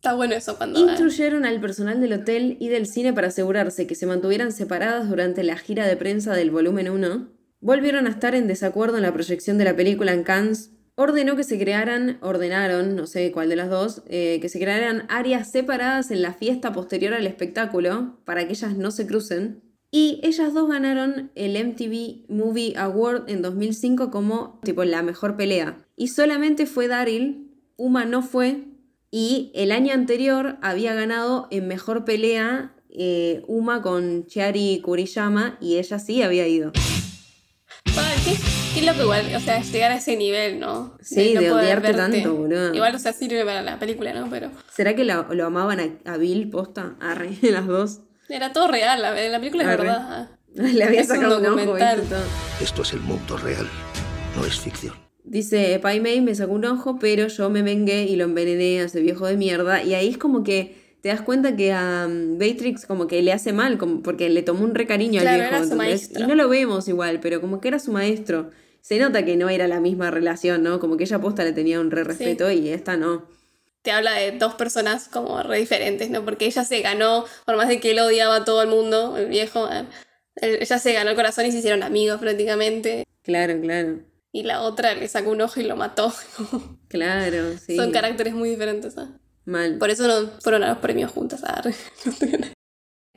está bueno eso cuando... Instruyeron al personal del hotel y del cine para asegurarse que se mantuvieran separadas durante la gira de prensa del volumen 1. Volvieron a estar en desacuerdo en la proyección de la película en Cannes. Ordenó que se crearan, ordenaron, no sé cuál de las dos, eh, que se crearan áreas separadas en la fiesta posterior al espectáculo para que ellas no se crucen. Y ellas dos ganaron el MTV Movie Award en 2005 como tipo la mejor pelea. Y solamente fue Daryl Uma no fue y el año anterior había ganado en mejor pelea eh, Uma con Chiari Kuriyama y ella sí había ido. Ay, qué, qué loco igual, o sea, llegar a ese nivel, ¿no? Sí, de poder odiarte verte. tanto, boludo. Igual, o sea, sirve para la película, ¿no? Pero ¿Será que lo, lo amaban a, a Bill posta? Arre, las dos. era todo real, la, la película es Arre. verdad. Le había Es sacado un, documental. Esto es el mundo real, no es ficción. Dice, Pai Mei me sacó un ojo, pero yo me vengué y lo envenené a ese viejo de mierda. Y ahí es como que te das cuenta que a um, Beatrix como que le hace mal, como porque le tomó un recariño Claro, al viejo. era su ¿entendés? maestro. Y no lo vemos igual, pero como que era su maestro. Se nota que no era la misma relación, ¿no? Como que ella posta le tenía un re respeto y esta no. Te habla de dos personas como re diferentes, ¿no? Porque ella se ganó, por más de que él odiaba a todo el mundo, el viejo, eh, ella se ganó el corazón y se hicieron amigos prácticamente. Claro, claro. Y la otra le sacó un ojo y lo mató. Claro, sí. Son caracteres muy diferentes. ¿ah? Mal. Por eso no fueron a los premios juntas. ah, re.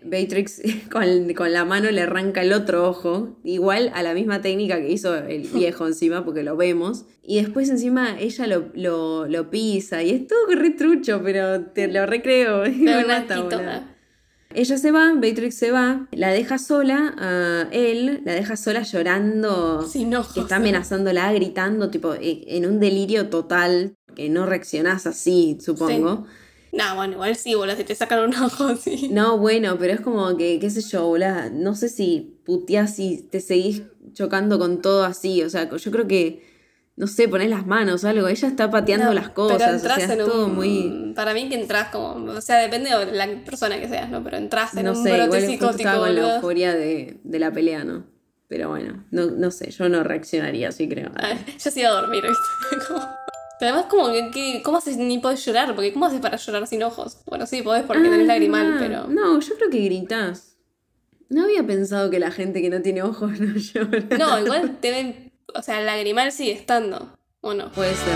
Beatrix con, con la mano le arranca el otro ojo, igual a la misma técnica que hizo el viejo encima, porque lo vemos. Y después encima ella lo, lo, lo pisa y es todo re trucho, pero te lo recreo. Pero Me Ella se va, Beatrix se va, la deja sola a él, la deja sola llorando, Sin ojos. que está amenazándola, gritando, tipo, eh, en un delirio total, que no reaccionás así, supongo. No, bueno, igual sí, boludo, si te sacan un ojo, sí. No, bueno, pero es como que, qué sé yo, boluda, no sé si puteás y te seguís chocando con todo así, o sea, yo creo que, no sé, ponés las manos o algo, ella está pateando No, las pero cosas, o entras sea, es en todo un- muy, Para mí que entras como... O sea, depende de la persona que seas, ¿no? Pero entras en no un sé, brote igual psicótico, estaba con la euforia de, de la pelea, ¿no? Pero bueno, no, no sé, yo no reaccionaría así, creo. Ay, Yo sí iba a dormir, ¿viste? Como- Pero además, como que, ¿cómo haces ni podés llorar? Porque ¿cómo haces para llorar sin ojos? Bueno, sí, podés porque Ah, tenés lagrimal, pero... No, yo creo que gritás. No había pensado que la gente que no tiene ojos no llora. No, igual te ven... O sea, el lagrimal sigue estando, ¿o no? Puede ser.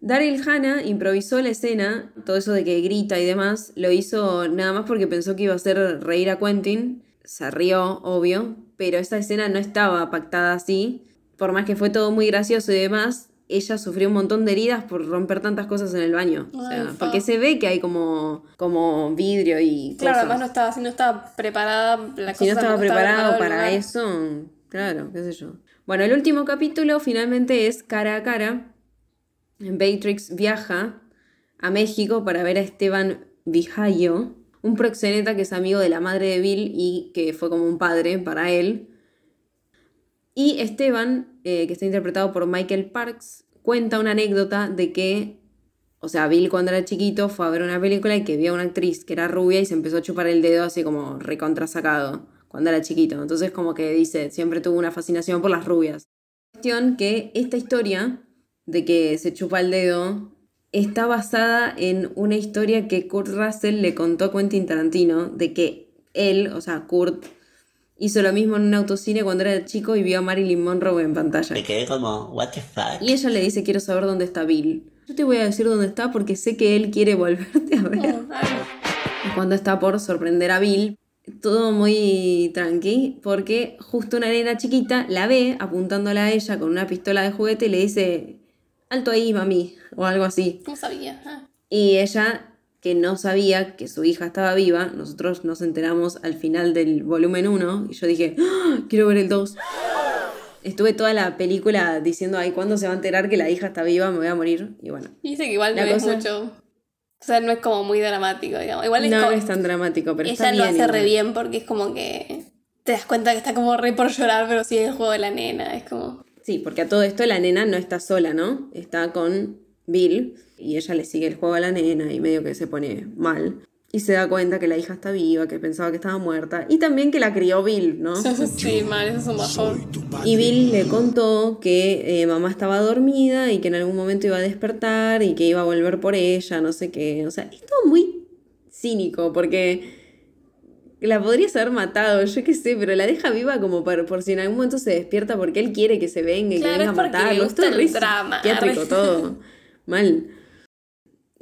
Daryl Hannah improvisó la escena, todo eso de que grita y demás, lo hizo nada más porque pensó que iba a hacer reír a Quentin. Se rió, obvio, pero esa escena no estaba pactada así. Por más que fue todo muy gracioso y demás, ella sufrió un montón de heridas por romper tantas cosas en el baño. O sea, Ay, fa. porque se ve que hay como, como vidrio y Claro, cosas. además no estaba, si no estaba preparada la Si no cosa estaba preparado para eso, claro, qué sé yo. Bueno, el último capítulo finalmente es cara a cara. Beatrix viaja a México para ver a Esteban Vijallo, un proxeneta que es amigo de la madre de Bill y que fue como un padre para él. Y Esteban, eh, que está interpretado por Michael Parks, cuenta una anécdota de que, o sea, Bill cuando era chiquito fue a ver una película y que vio a una actriz que era rubia y se empezó a chupar el dedo así como recontrasacado cuando era chiquito. Entonces como que dice, siempre tuvo una fascinación por las rubias. Cuestión que esta historia de que se chupa el dedo está basada en una historia que Kurt Russell le contó a Quentin Tarantino de que él, o sea, Kurt, hizo lo mismo en un autocine cuando era chico y vio a Marilyn Monroe en pantalla. Me quedé como, what the fuck. Y ella le dice, quiero saber dónde está Bill. Yo te voy a decir dónde está porque sé que él quiere volverte a ver. Y cuando está por sorprender a Bill, todo muy tranqui, porque justo una nena chiquita la ve apuntándola a ella con una pistola de juguete y le dice, alto ahí, mami, o algo así. no sabía. Ah. Y ella, que no sabía que su hija estaba viva, nosotros nos enteramos al final del volumen 1 y yo dije, "Ah, quiero ver el 2. Estuve toda la película diciendo, ay, ¿cuándo se va a enterar que la hija está viva? Me voy a morir. Y bueno, Y dice que igual no es cosa- mucho. O sea, no es como muy dramático, digamos. Igual es no, como- no es tan dramático, pero ella está lo bien. hace igual. re bien porque es como que te das cuenta que está como re por llorar, pero sí es el juego de la nena. Es como. Sí, porque a todo esto la nena no está sola, ¿no? Está con Bill y ella le sigue el juego a la nena y medio que se pone mal. Y se da cuenta que la hija está viva, que pensaba que estaba muerta. Y también que la crió Bill, ¿no? sí, mal, eso es un bajón. Y Bill le contó que eh, mamá estaba dormida y que en algún momento iba a despertar y que iba a volver por ella, no sé qué. O sea, es todo muy cínico porque la podrías haber matado, yo qué sé, pero la deja viva como por, por si en algún momento se despierta porque él quiere que se venga y Claro, que venga a matarlo. gusta Es drama, psiquiátrico todo. Mal.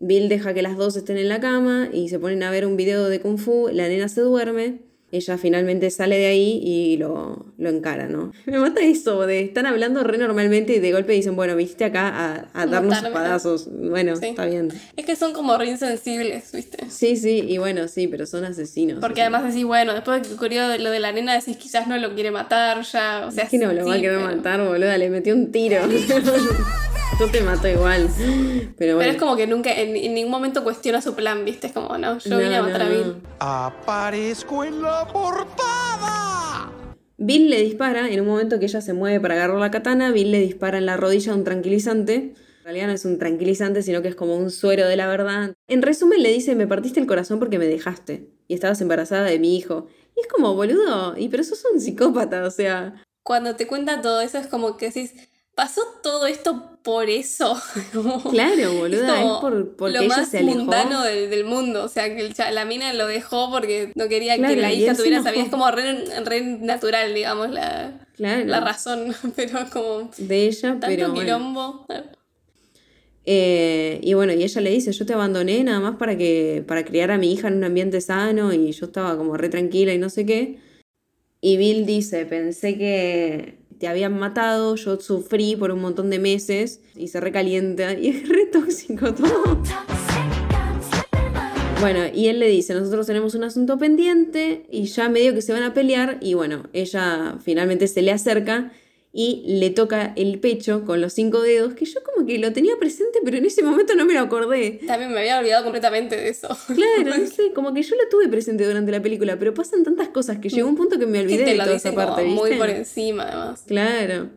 Bill deja que las dos estén en la cama y se ponen a ver un video de Kung Fu. La nena se duerme ella finalmente sale de ahí y lo, lo encara, ¿no? Me mata eso, de están hablando re normalmente y de golpe dicen, bueno, viniste acá a, a darnos espadazos. Bueno, Sí. está bien. Es que son como re insensibles, ¿viste? Sí, sí, y bueno, sí, pero son asesinos. Porque o sea, además decís, bueno, después de que ocurrió lo de la nena, decís quizás no lo quiere matar ya. O sea, Es que no lo va a sí, querer pero- matar, boluda, le metió un tiro. Yo te mato igual. Pero Pero bueno. es como que nunca, en, en ningún momento cuestiona su plan, ¿viste? Es como, no, yo No, vine a no, matar a no. Bill. Aparezco en la portada. Bill le dispara, en un momento que ella se mueve para agarrar la katana, Bill le dispara en la rodilla un tranquilizante. En realidad no es un tranquilizante, sino que es como un suero de la verdad. En resumen le dice, me partiste el corazón porque me dejaste. Y estabas embarazada de mi hijo. Y es como, boludo, y pero sos un psicópata, o sea... Cuando te cuenta todo eso es como que decís, pasó todo esto por eso. Como- Claro, boluda, es, por, porque lo ella más se alejó. mundano del, del mundo. O sea, que el la mina lo dejó porque no quería Claro, que la hija tuviera vida. Es como re, re natural, digamos, la, Claro, la razón. Pero como de ella, tanto pero bueno. Eh, y bueno, y ella le dice, yo te abandoné nada más para que para criar a mi hija en un ambiente sano y yo estaba como re tranquila y no sé qué. Y Bill dice, pensé que te habían matado, yo sufrí por un montón de meses y se recalienta y es re tóxico todo. Bueno, y él le dice, nosotros tenemos un asunto pendiente y ya medio que se van a pelear y bueno, ella finalmente se le acerca y le toca el pecho con los cinco dedos, que yo como que lo tenía presente, pero en ese momento no me lo acordé. También me había olvidado completamente de eso. Claro, no sé, como que yo lo tuve presente durante la película, pero pasan tantas cosas que llegó un punto que me olvidé te de toda esa parte, muy ¿viste? por encima, además. Claro.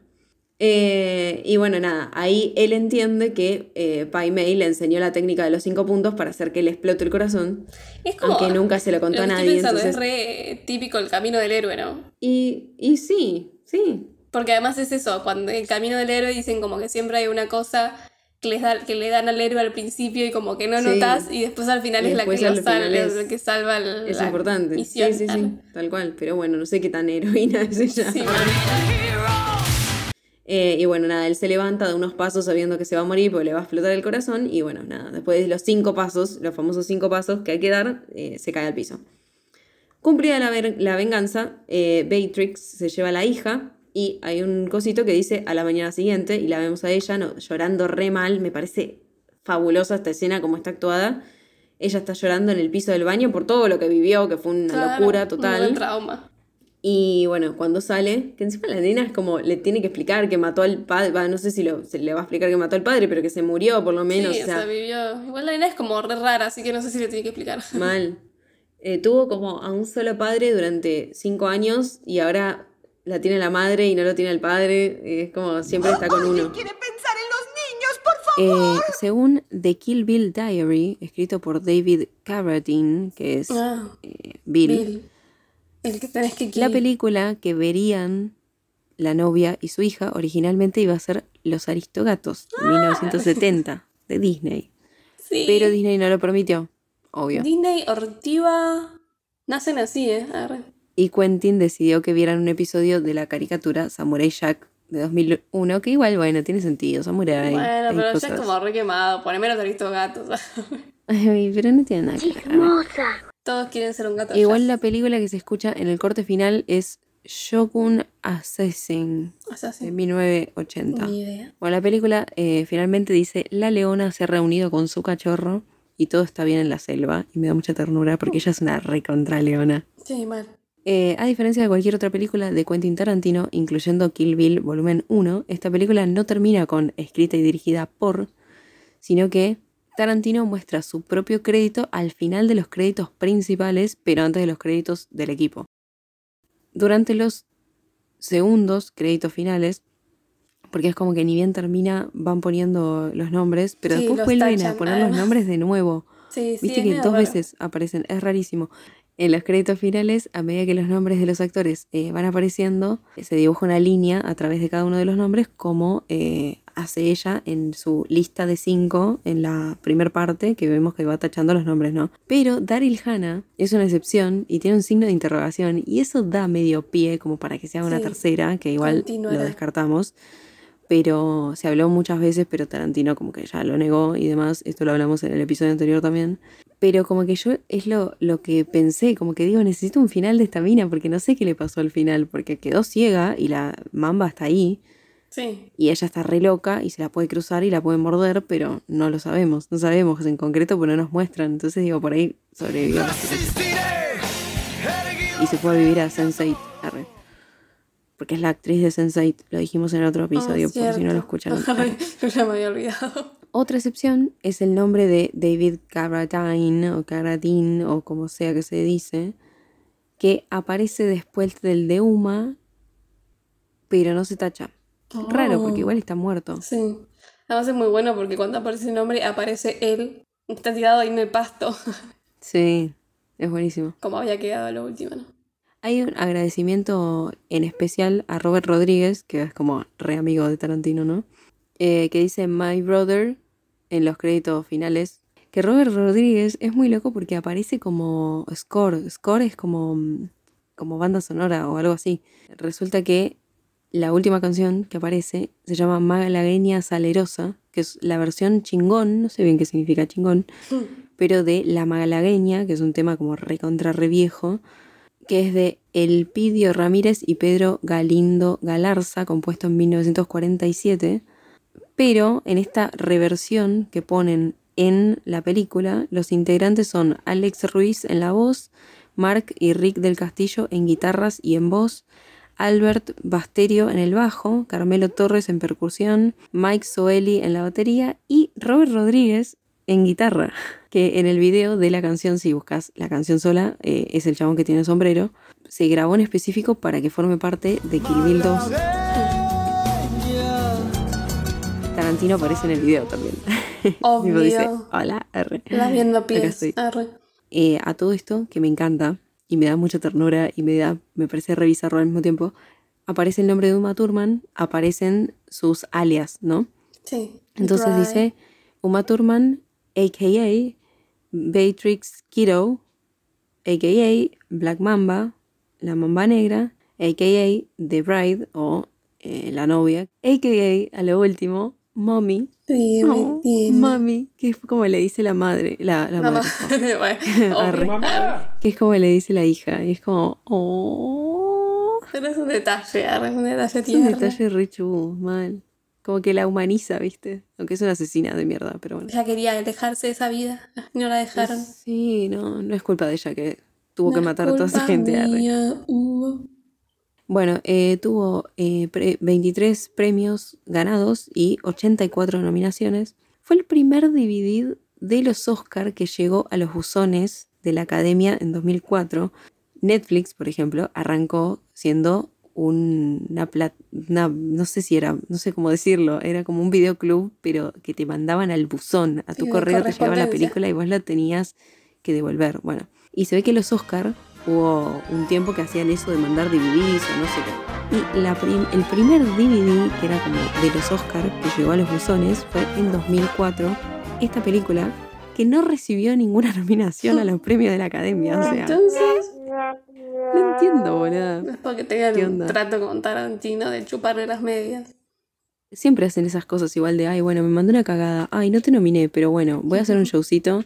Eh, y bueno, nada, ahí él entiende que eh, Pai Mei le enseñó la técnica de los cinco puntos para hacer que le explote el corazón. Es como. Aunque nunca se lo contó lo a nadie, entonces- Es re típico el camino del héroe, ¿no? Y, y sí, sí. Porque además es eso, cuando el camino del héroe dicen como que siempre hay una cosa que, les da, que le dan al héroe al principio y como que no Sí. notas y después al final Y es la que, después sal- es- la que salva el- Es la importante. misión. Sí, sí, sí, tal cual. Pero bueno, no sé qué tan heroína es ella. Sí, Eh, y bueno, nada, él se levanta, da unos pasos sabiendo que se va a morir porque le va a explotar el corazón. Y bueno, nada, después de los cinco pasos, los famosos cinco pasos que hay que dar, eh, se cae al piso. Cumplida la, la venganza, eh, Beatrix se lleva a la hija y hay un cosito que dice a la mañana siguiente y la vemos a ella no, llorando re mal. Me parece fabulosa esta escena como está actuada. Ella está llorando en el piso del baño por todo lo que vivió, que fue una Claro, locura Un total. buen trauma. Y bueno, cuando sale, que encima la nena es como, le tiene que explicar que mató al padre, va, no sé si lo- se le va a explicar que mató al padre, pero que se murió por lo menos, sí, o sea, vivió. Igual la nena es como re rara, así que no sé si le tiene que explicar. mal. Eh, tuvo como a un solo padre durante cinco años y ahora la tiene la madre y no lo tiene el padre, es como siempre está con uno. ¿Quiere pensar en los niños, por favor? Eh, según The Kill Bill Diary, escrito por David Carradine, que es Ah, eh, Bill, Bill. El que tenés que La película que verían la novia y su hija originalmente iba a ser Los Aristogatos, en 1970, de Disney. Sí. Pero Disney no lo permitió, obvio. Disney, Ortiva. Nacen así, ¿eh? Arre. Y Quentin decidió que vieran un episodio de la caricatura Samurai Jack de 2001, que igual, bueno, tiene sentido, Samurai. Bueno, hay pero ya cosas. es como re quemado. Poneme los aritos gatos. Ay, pero no tiene nada que ver. Todos quieren ser un gato. Igual jazz. la película que se escucha en el corte final es Shogun Assassin sí. de 1980. Ni idea. Bueno, la película eh, finalmente dice, la leona se ha reunido con su cachorro y todo está bien en la selva. Y me da mucha ternura porque ella es una recontra leona. Sí, mal. Eh, a diferencia de cualquier otra película de Quentin Tarantino, incluyendo Kill Bill Volumen 1, esta película no termina con escrita y dirigida por, sino que Tarantino muestra su propio crédito al final de los créditos principales, pero antes de los créditos del equipo. Durante los segundos créditos finales, porque es como que ni bien termina, van poniendo los nombres, pero Sí, después vuelven a tachan, poner los además. nombres de nuevo. Sí, sí. Viste que dos veces aparecen, es rarísimo. En los créditos finales, a medida que los nombres de los actores eh, van apareciendo, se dibuja una línea a través de cada uno de los nombres, como eh, hace ella en su lista de cinco en la primer parte, que vemos que va tachando los nombres, ¿no? Pero Daryl Hannah es una excepción y tiene un signo de interrogación, y eso da medio pie como para que se haga una Sí, tercera, que igual continuará. lo descartamos. Pero se habló muchas veces, pero Tarantino como que ya lo negó y demás. Esto lo hablamos en el episodio anterior también. Pero como que yo es lo, lo que pensé, como que digo, necesito un final de esta mina porque no sé qué le pasó al final, porque quedó ciega y la mamba está ahí Sí. y ella está re loca y se la puede cruzar y la puede morder, pero no lo sabemos, no sabemos en concreto porque no nos muestran. Entonces digo, por ahí sobrevivió. Y se fue a vivir a Sense8. arre. Porque es la actriz de Sense8, lo dijimos en el otro episodio, Ah, por si no lo escucharon. Yo ya me había olvidado. Otra excepción es el nombre de David Carradine o Carradine o como sea que se dice, que aparece después del de Uma, pero no se tacha. Raro, porque Oh. igual está muerto. Sí. Además es muy bueno porque cuando aparece el nombre aparece él. Está tirado ahí en el pasto. Sí, es buenísimo. Como había quedado lo último, ¿no? Hay un agradecimiento en especial a Robert Rodríguez, que es como re amigo de Tarantino, ¿no? Eh, que dice My Brother en los créditos finales. Que Robert Rodríguez es muy loco porque aparece como score. Score es como, mm, como banda sonora o algo así. Resulta que la última canción que aparece se llama Malagueña Salerosa, que es la versión chingón, no sé bien qué significa chingón, pero de La Malagueña, que es un tema como recontra re viejo, que es de Elpidio Ramírez y Pedro Galindo Galarza, compuesto en 1947. Pero en esta reversión que ponen en la película, los integrantes son Alex Ruiz en la voz, Mark y Rick del Castillo en guitarras y en voz, Albert Basterio en el bajo, Carmelo Torres en percusión, Mike Soeli en la batería y Robert Rodríguez en guitarra, que en el video de la canción, si buscas la canción sola, eh, es el chabón que tiene sombrero, se grabó en específico para que forme parte de Kill Bill 2. Tarantino aparece en el video también. Tipo dice, Obvio. hola, R. La viendo pies. Arre. Eh, a todo esto, que me encanta y me da mucha ternura y me da, me parece revisarlo al mismo tiempo, aparece el nombre de Uma Thurman, aparecen sus alias, ¿no? Sí. Entonces Dry. dice Uma Thurman, a.k.a. Beatrix Kiddo, a.k.a. Black Mamba, la Mamba Negra, a.k.a. The Bride o eh, la novia, a.k.a. a lo último, Mommy, Sí, Oh. Mami, que es como le dice la madre, la, la Mamá. madre, Arre. Arre. que es como le dice la hija, y es como, oh, Pero es un detalle, arre, un detalle es un tierno. detalle re chubú, mal. Como que la humaniza, ¿viste? Aunque es una asesina de mierda, pero bueno. Ella quería alejarse de esa vida. No la dejaron. Sí, no, no es culpa de ella que tuvo que No es matar a toda esa gente. arre. mía, Hugo. Bueno, eh, tuvo eh, pre- 23 premios ganados y 84 nominaciones. Fue el primer DVD de los Oscar que llegó a los buzones de la Academia en 2004. Netflix, por ejemplo, arrancó siendo un- una, no sé si era, no sé cómo decirlo, era como un videoclub, pero que te mandaban al buzón, a tu correo te llegaba la película y vos la tenías que devolver. Bueno, y se ve que los Oscar hubo un tiempo que hacían eso de mandar DVDs o no sé qué. Y la prim- el primer DVD, que era como de los Oscar, que llegó a los buzones, fue en 2004. Esta película, que no recibió ninguna nominación a los premios de la Academia. O sea, Entonces, no entiendo, boluda. es porque tengan ¿Qué un trato con Tarantino de chuparle las medias. Siempre hacen esas cosas igual de, ay, bueno, me mandó una cagada, ay, no te nominé, pero bueno, voy a hacer un showcito,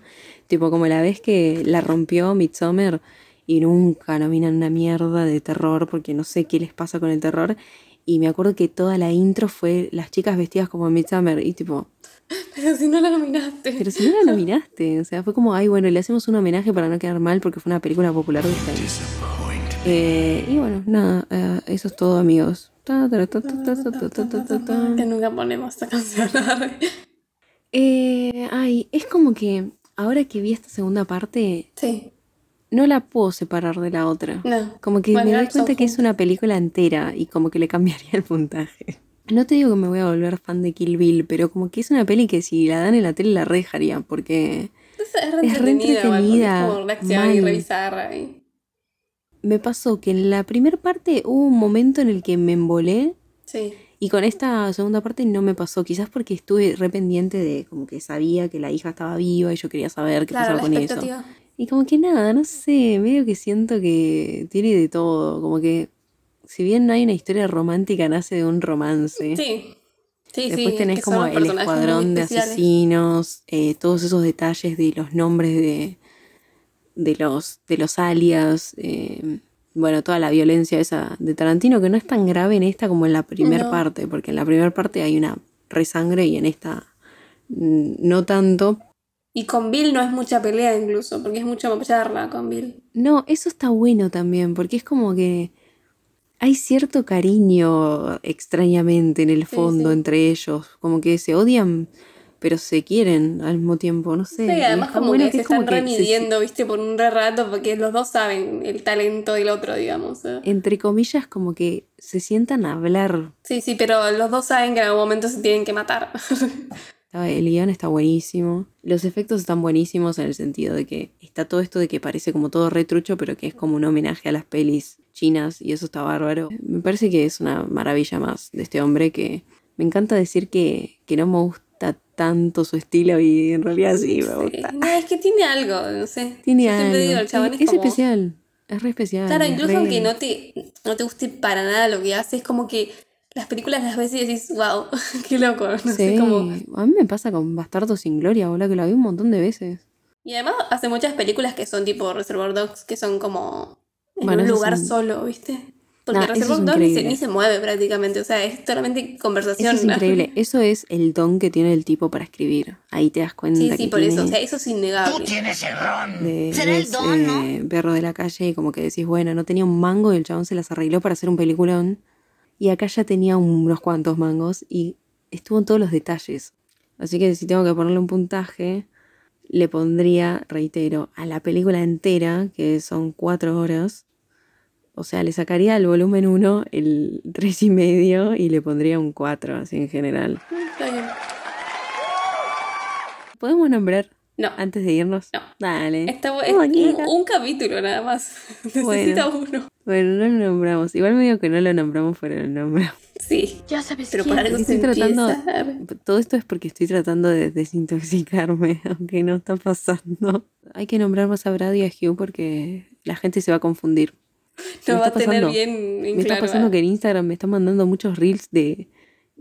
tipo como la vez que la rompió Midsommar y nunca nominan una mierda de terror porque no sé qué les pasa con el terror. Y me acuerdo que toda la intro fue las chicas vestidas como Midsummer y tipo... Pero si no la nominaste. Pero si no la nominaste. O sea, fue como, ay, bueno, le hacemos un homenaje para no quedar mal porque fue una película popular de este año. Eh, y bueno, nada, eh, eso es todo amigos. Que nunca ponemos esta canción. eh, ay, es como que ahora que vi esta segunda parte... Sí no la puedo separar de la otra. No. Como que Bueno, me doy cuenta que es una película entera y como que le cambiaría el puntaje. No te digo que me voy a volver fan de Kill Bill, pero como que es una peli que si la dan en la tele la re dejaría, porque Es, es re entretenida, igual, porque entretenida, Es como y revisar. y- me pasó que en la primera parte hubo un momento en el que me embolé Sí. y con esta segunda parte no me pasó, quizás porque estuve re pendiente de como que sabía que la hija estaba viva y yo quería saber qué Claro, pasaba con eso. Y como que nada, no sé, medio que siento que tiene de todo, como que si bien no hay una historia romántica, nace de un romance. Sí. Sí, sí. Después es tenés como el escuadrón de asesinos, eh, todos esos detalles de los nombres de, de los, de los alias, eh, bueno, toda la violencia esa de Tarantino, que no es tan grave en esta como en la primera No. parte, porque en la primera parte hay una resangre y en esta mm, no tanto. Y con Bill no es mucha pelea incluso, porque es mucho más charla con Bill. No, eso está bueno también, porque es como que hay cierto cariño extrañamente en el fondo sí. entre ellos, como que se odian, pero se quieren al mismo tiempo, no sé. Sí, además como bueno que se es como están que se- remidiendo, viste, por un re rato, porque los dos saben el talento del otro, digamos. ¿eh? entre comillas, como que se sientan a hablar. Sí, sí, pero los dos saben que en algún momento se tienen que matar. El guion está buenísimo. Los efectos están buenísimos en el sentido de que está todo esto de que parece como todo retrucho, pero que es como un homenaje a las pelis chinas y eso está bárbaro. Me parece que es una maravilla más de este hombre que me encanta decir que, que no me gusta tanto su estilo y en realidad sí me Sí. gusta. No, es que tiene algo, no sé. Tiene Yo algo. digo, el es es, como- especial. Es re especial. Claro, incluso re- aunque no te, no te guste para nada lo que hace, es como que las películas las ves y decís, wow, qué loco. No Sí, sé cómo. a mí me pasa con Bastardo sin Gloria, boludo, que la vi un montón de veces. Y además hace muchas películas que son tipo Reservoir Dogs, que son como en Bueno, un lugar son- solo, ¿viste? Porque Nah, Reservoir es Dogs ni se, increíble. ni se mueve prácticamente, o sea, es solamente conversación. Eso es increíble. Eso es el don que tiene el tipo para escribir. Ahí te das cuenta Sí, que sí, por eso, o sea, eso es innegable. Tienes el ron. de, Será el don, ¿no? perro de la calle y como que decís, bueno, no tenía un mango y el chabón se las arregló para hacer un peliculón. Y acá ya tenía unos cuantos mangos y estuvo en todos los detalles. Así que si tengo que ponerle un puntaje, le pondría, reitero, a la película entera, que son cuatro horas. O sea, le sacaría al volumen 1 el tres y medio y le pondría un 4, así en general. Está bien. ¿Podemos nombrar No. antes de irnos? No. Dale. Está bu- es un, un capítulo nada más. Necesita uno. Bueno, no lo nombramos. Igual me digo que no lo nombramos, pero lo nombramos. Sí. Ya sabes Pero para algo se Estoy tratando. empieza. Todo esto es porque estoy tratando de desintoxicarme, aunque no está pasando. Hay que nombrar más a Brad y a Hugh porque la gente se va a confundir. Me No va a tener pasando- bien en Me está pasando ¿eh? que en Instagram me están mandando muchos reels de.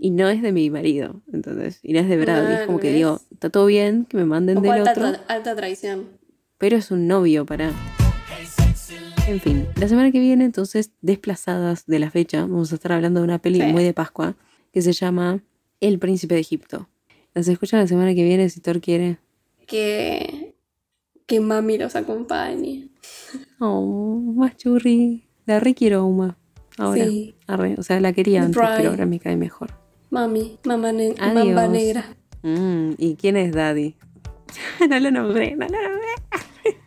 Y no es de mi marido, entonces. Y no es de Brad. y es Ah, como que ¿ves? digo, está todo bien que me manden del alta, otro. alta traición. pero es un novio para. En fin, la semana que viene, entonces, desplazadas de la fecha, vamos a estar hablando de una peli Sí. muy de Pascua que se llama El Príncipe de Egipto. Las escuchan la semana que viene si Thor quiere. Que, que mami los acompañe. Oh, más churri. La re quiero Uma. Ahora. Sí. Arre. O sea, la quería antes, pero ahora me cae mejor. Mami, mamá ne- Adiós. mamba negra. Mm, ¿Y quién es Daddy? no lo nombré, no lo nombré.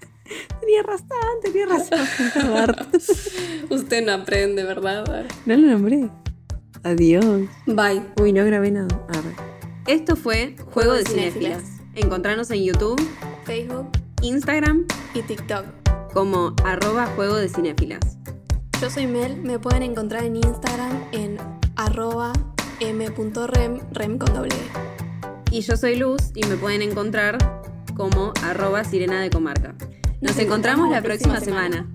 tenía razón, tenía razón. Usted no aprende, ¿verdad? no lo nombré. Adiós. Bye. Uy, no grabé nada. Arre. Esto fue Juego de Cinéfilas. Cinéfilas. Encontrarnos en YouTube, Facebook Instagram y TikTok. como arroba Juego de Cinéfilas. Yo soy Mel, me pueden encontrar en Instagram en arroba m.rem, rem con doble E. Y yo soy Luz y me pueden encontrar como arroba Sirena de Comarca. Nos encontramos la próxima semana.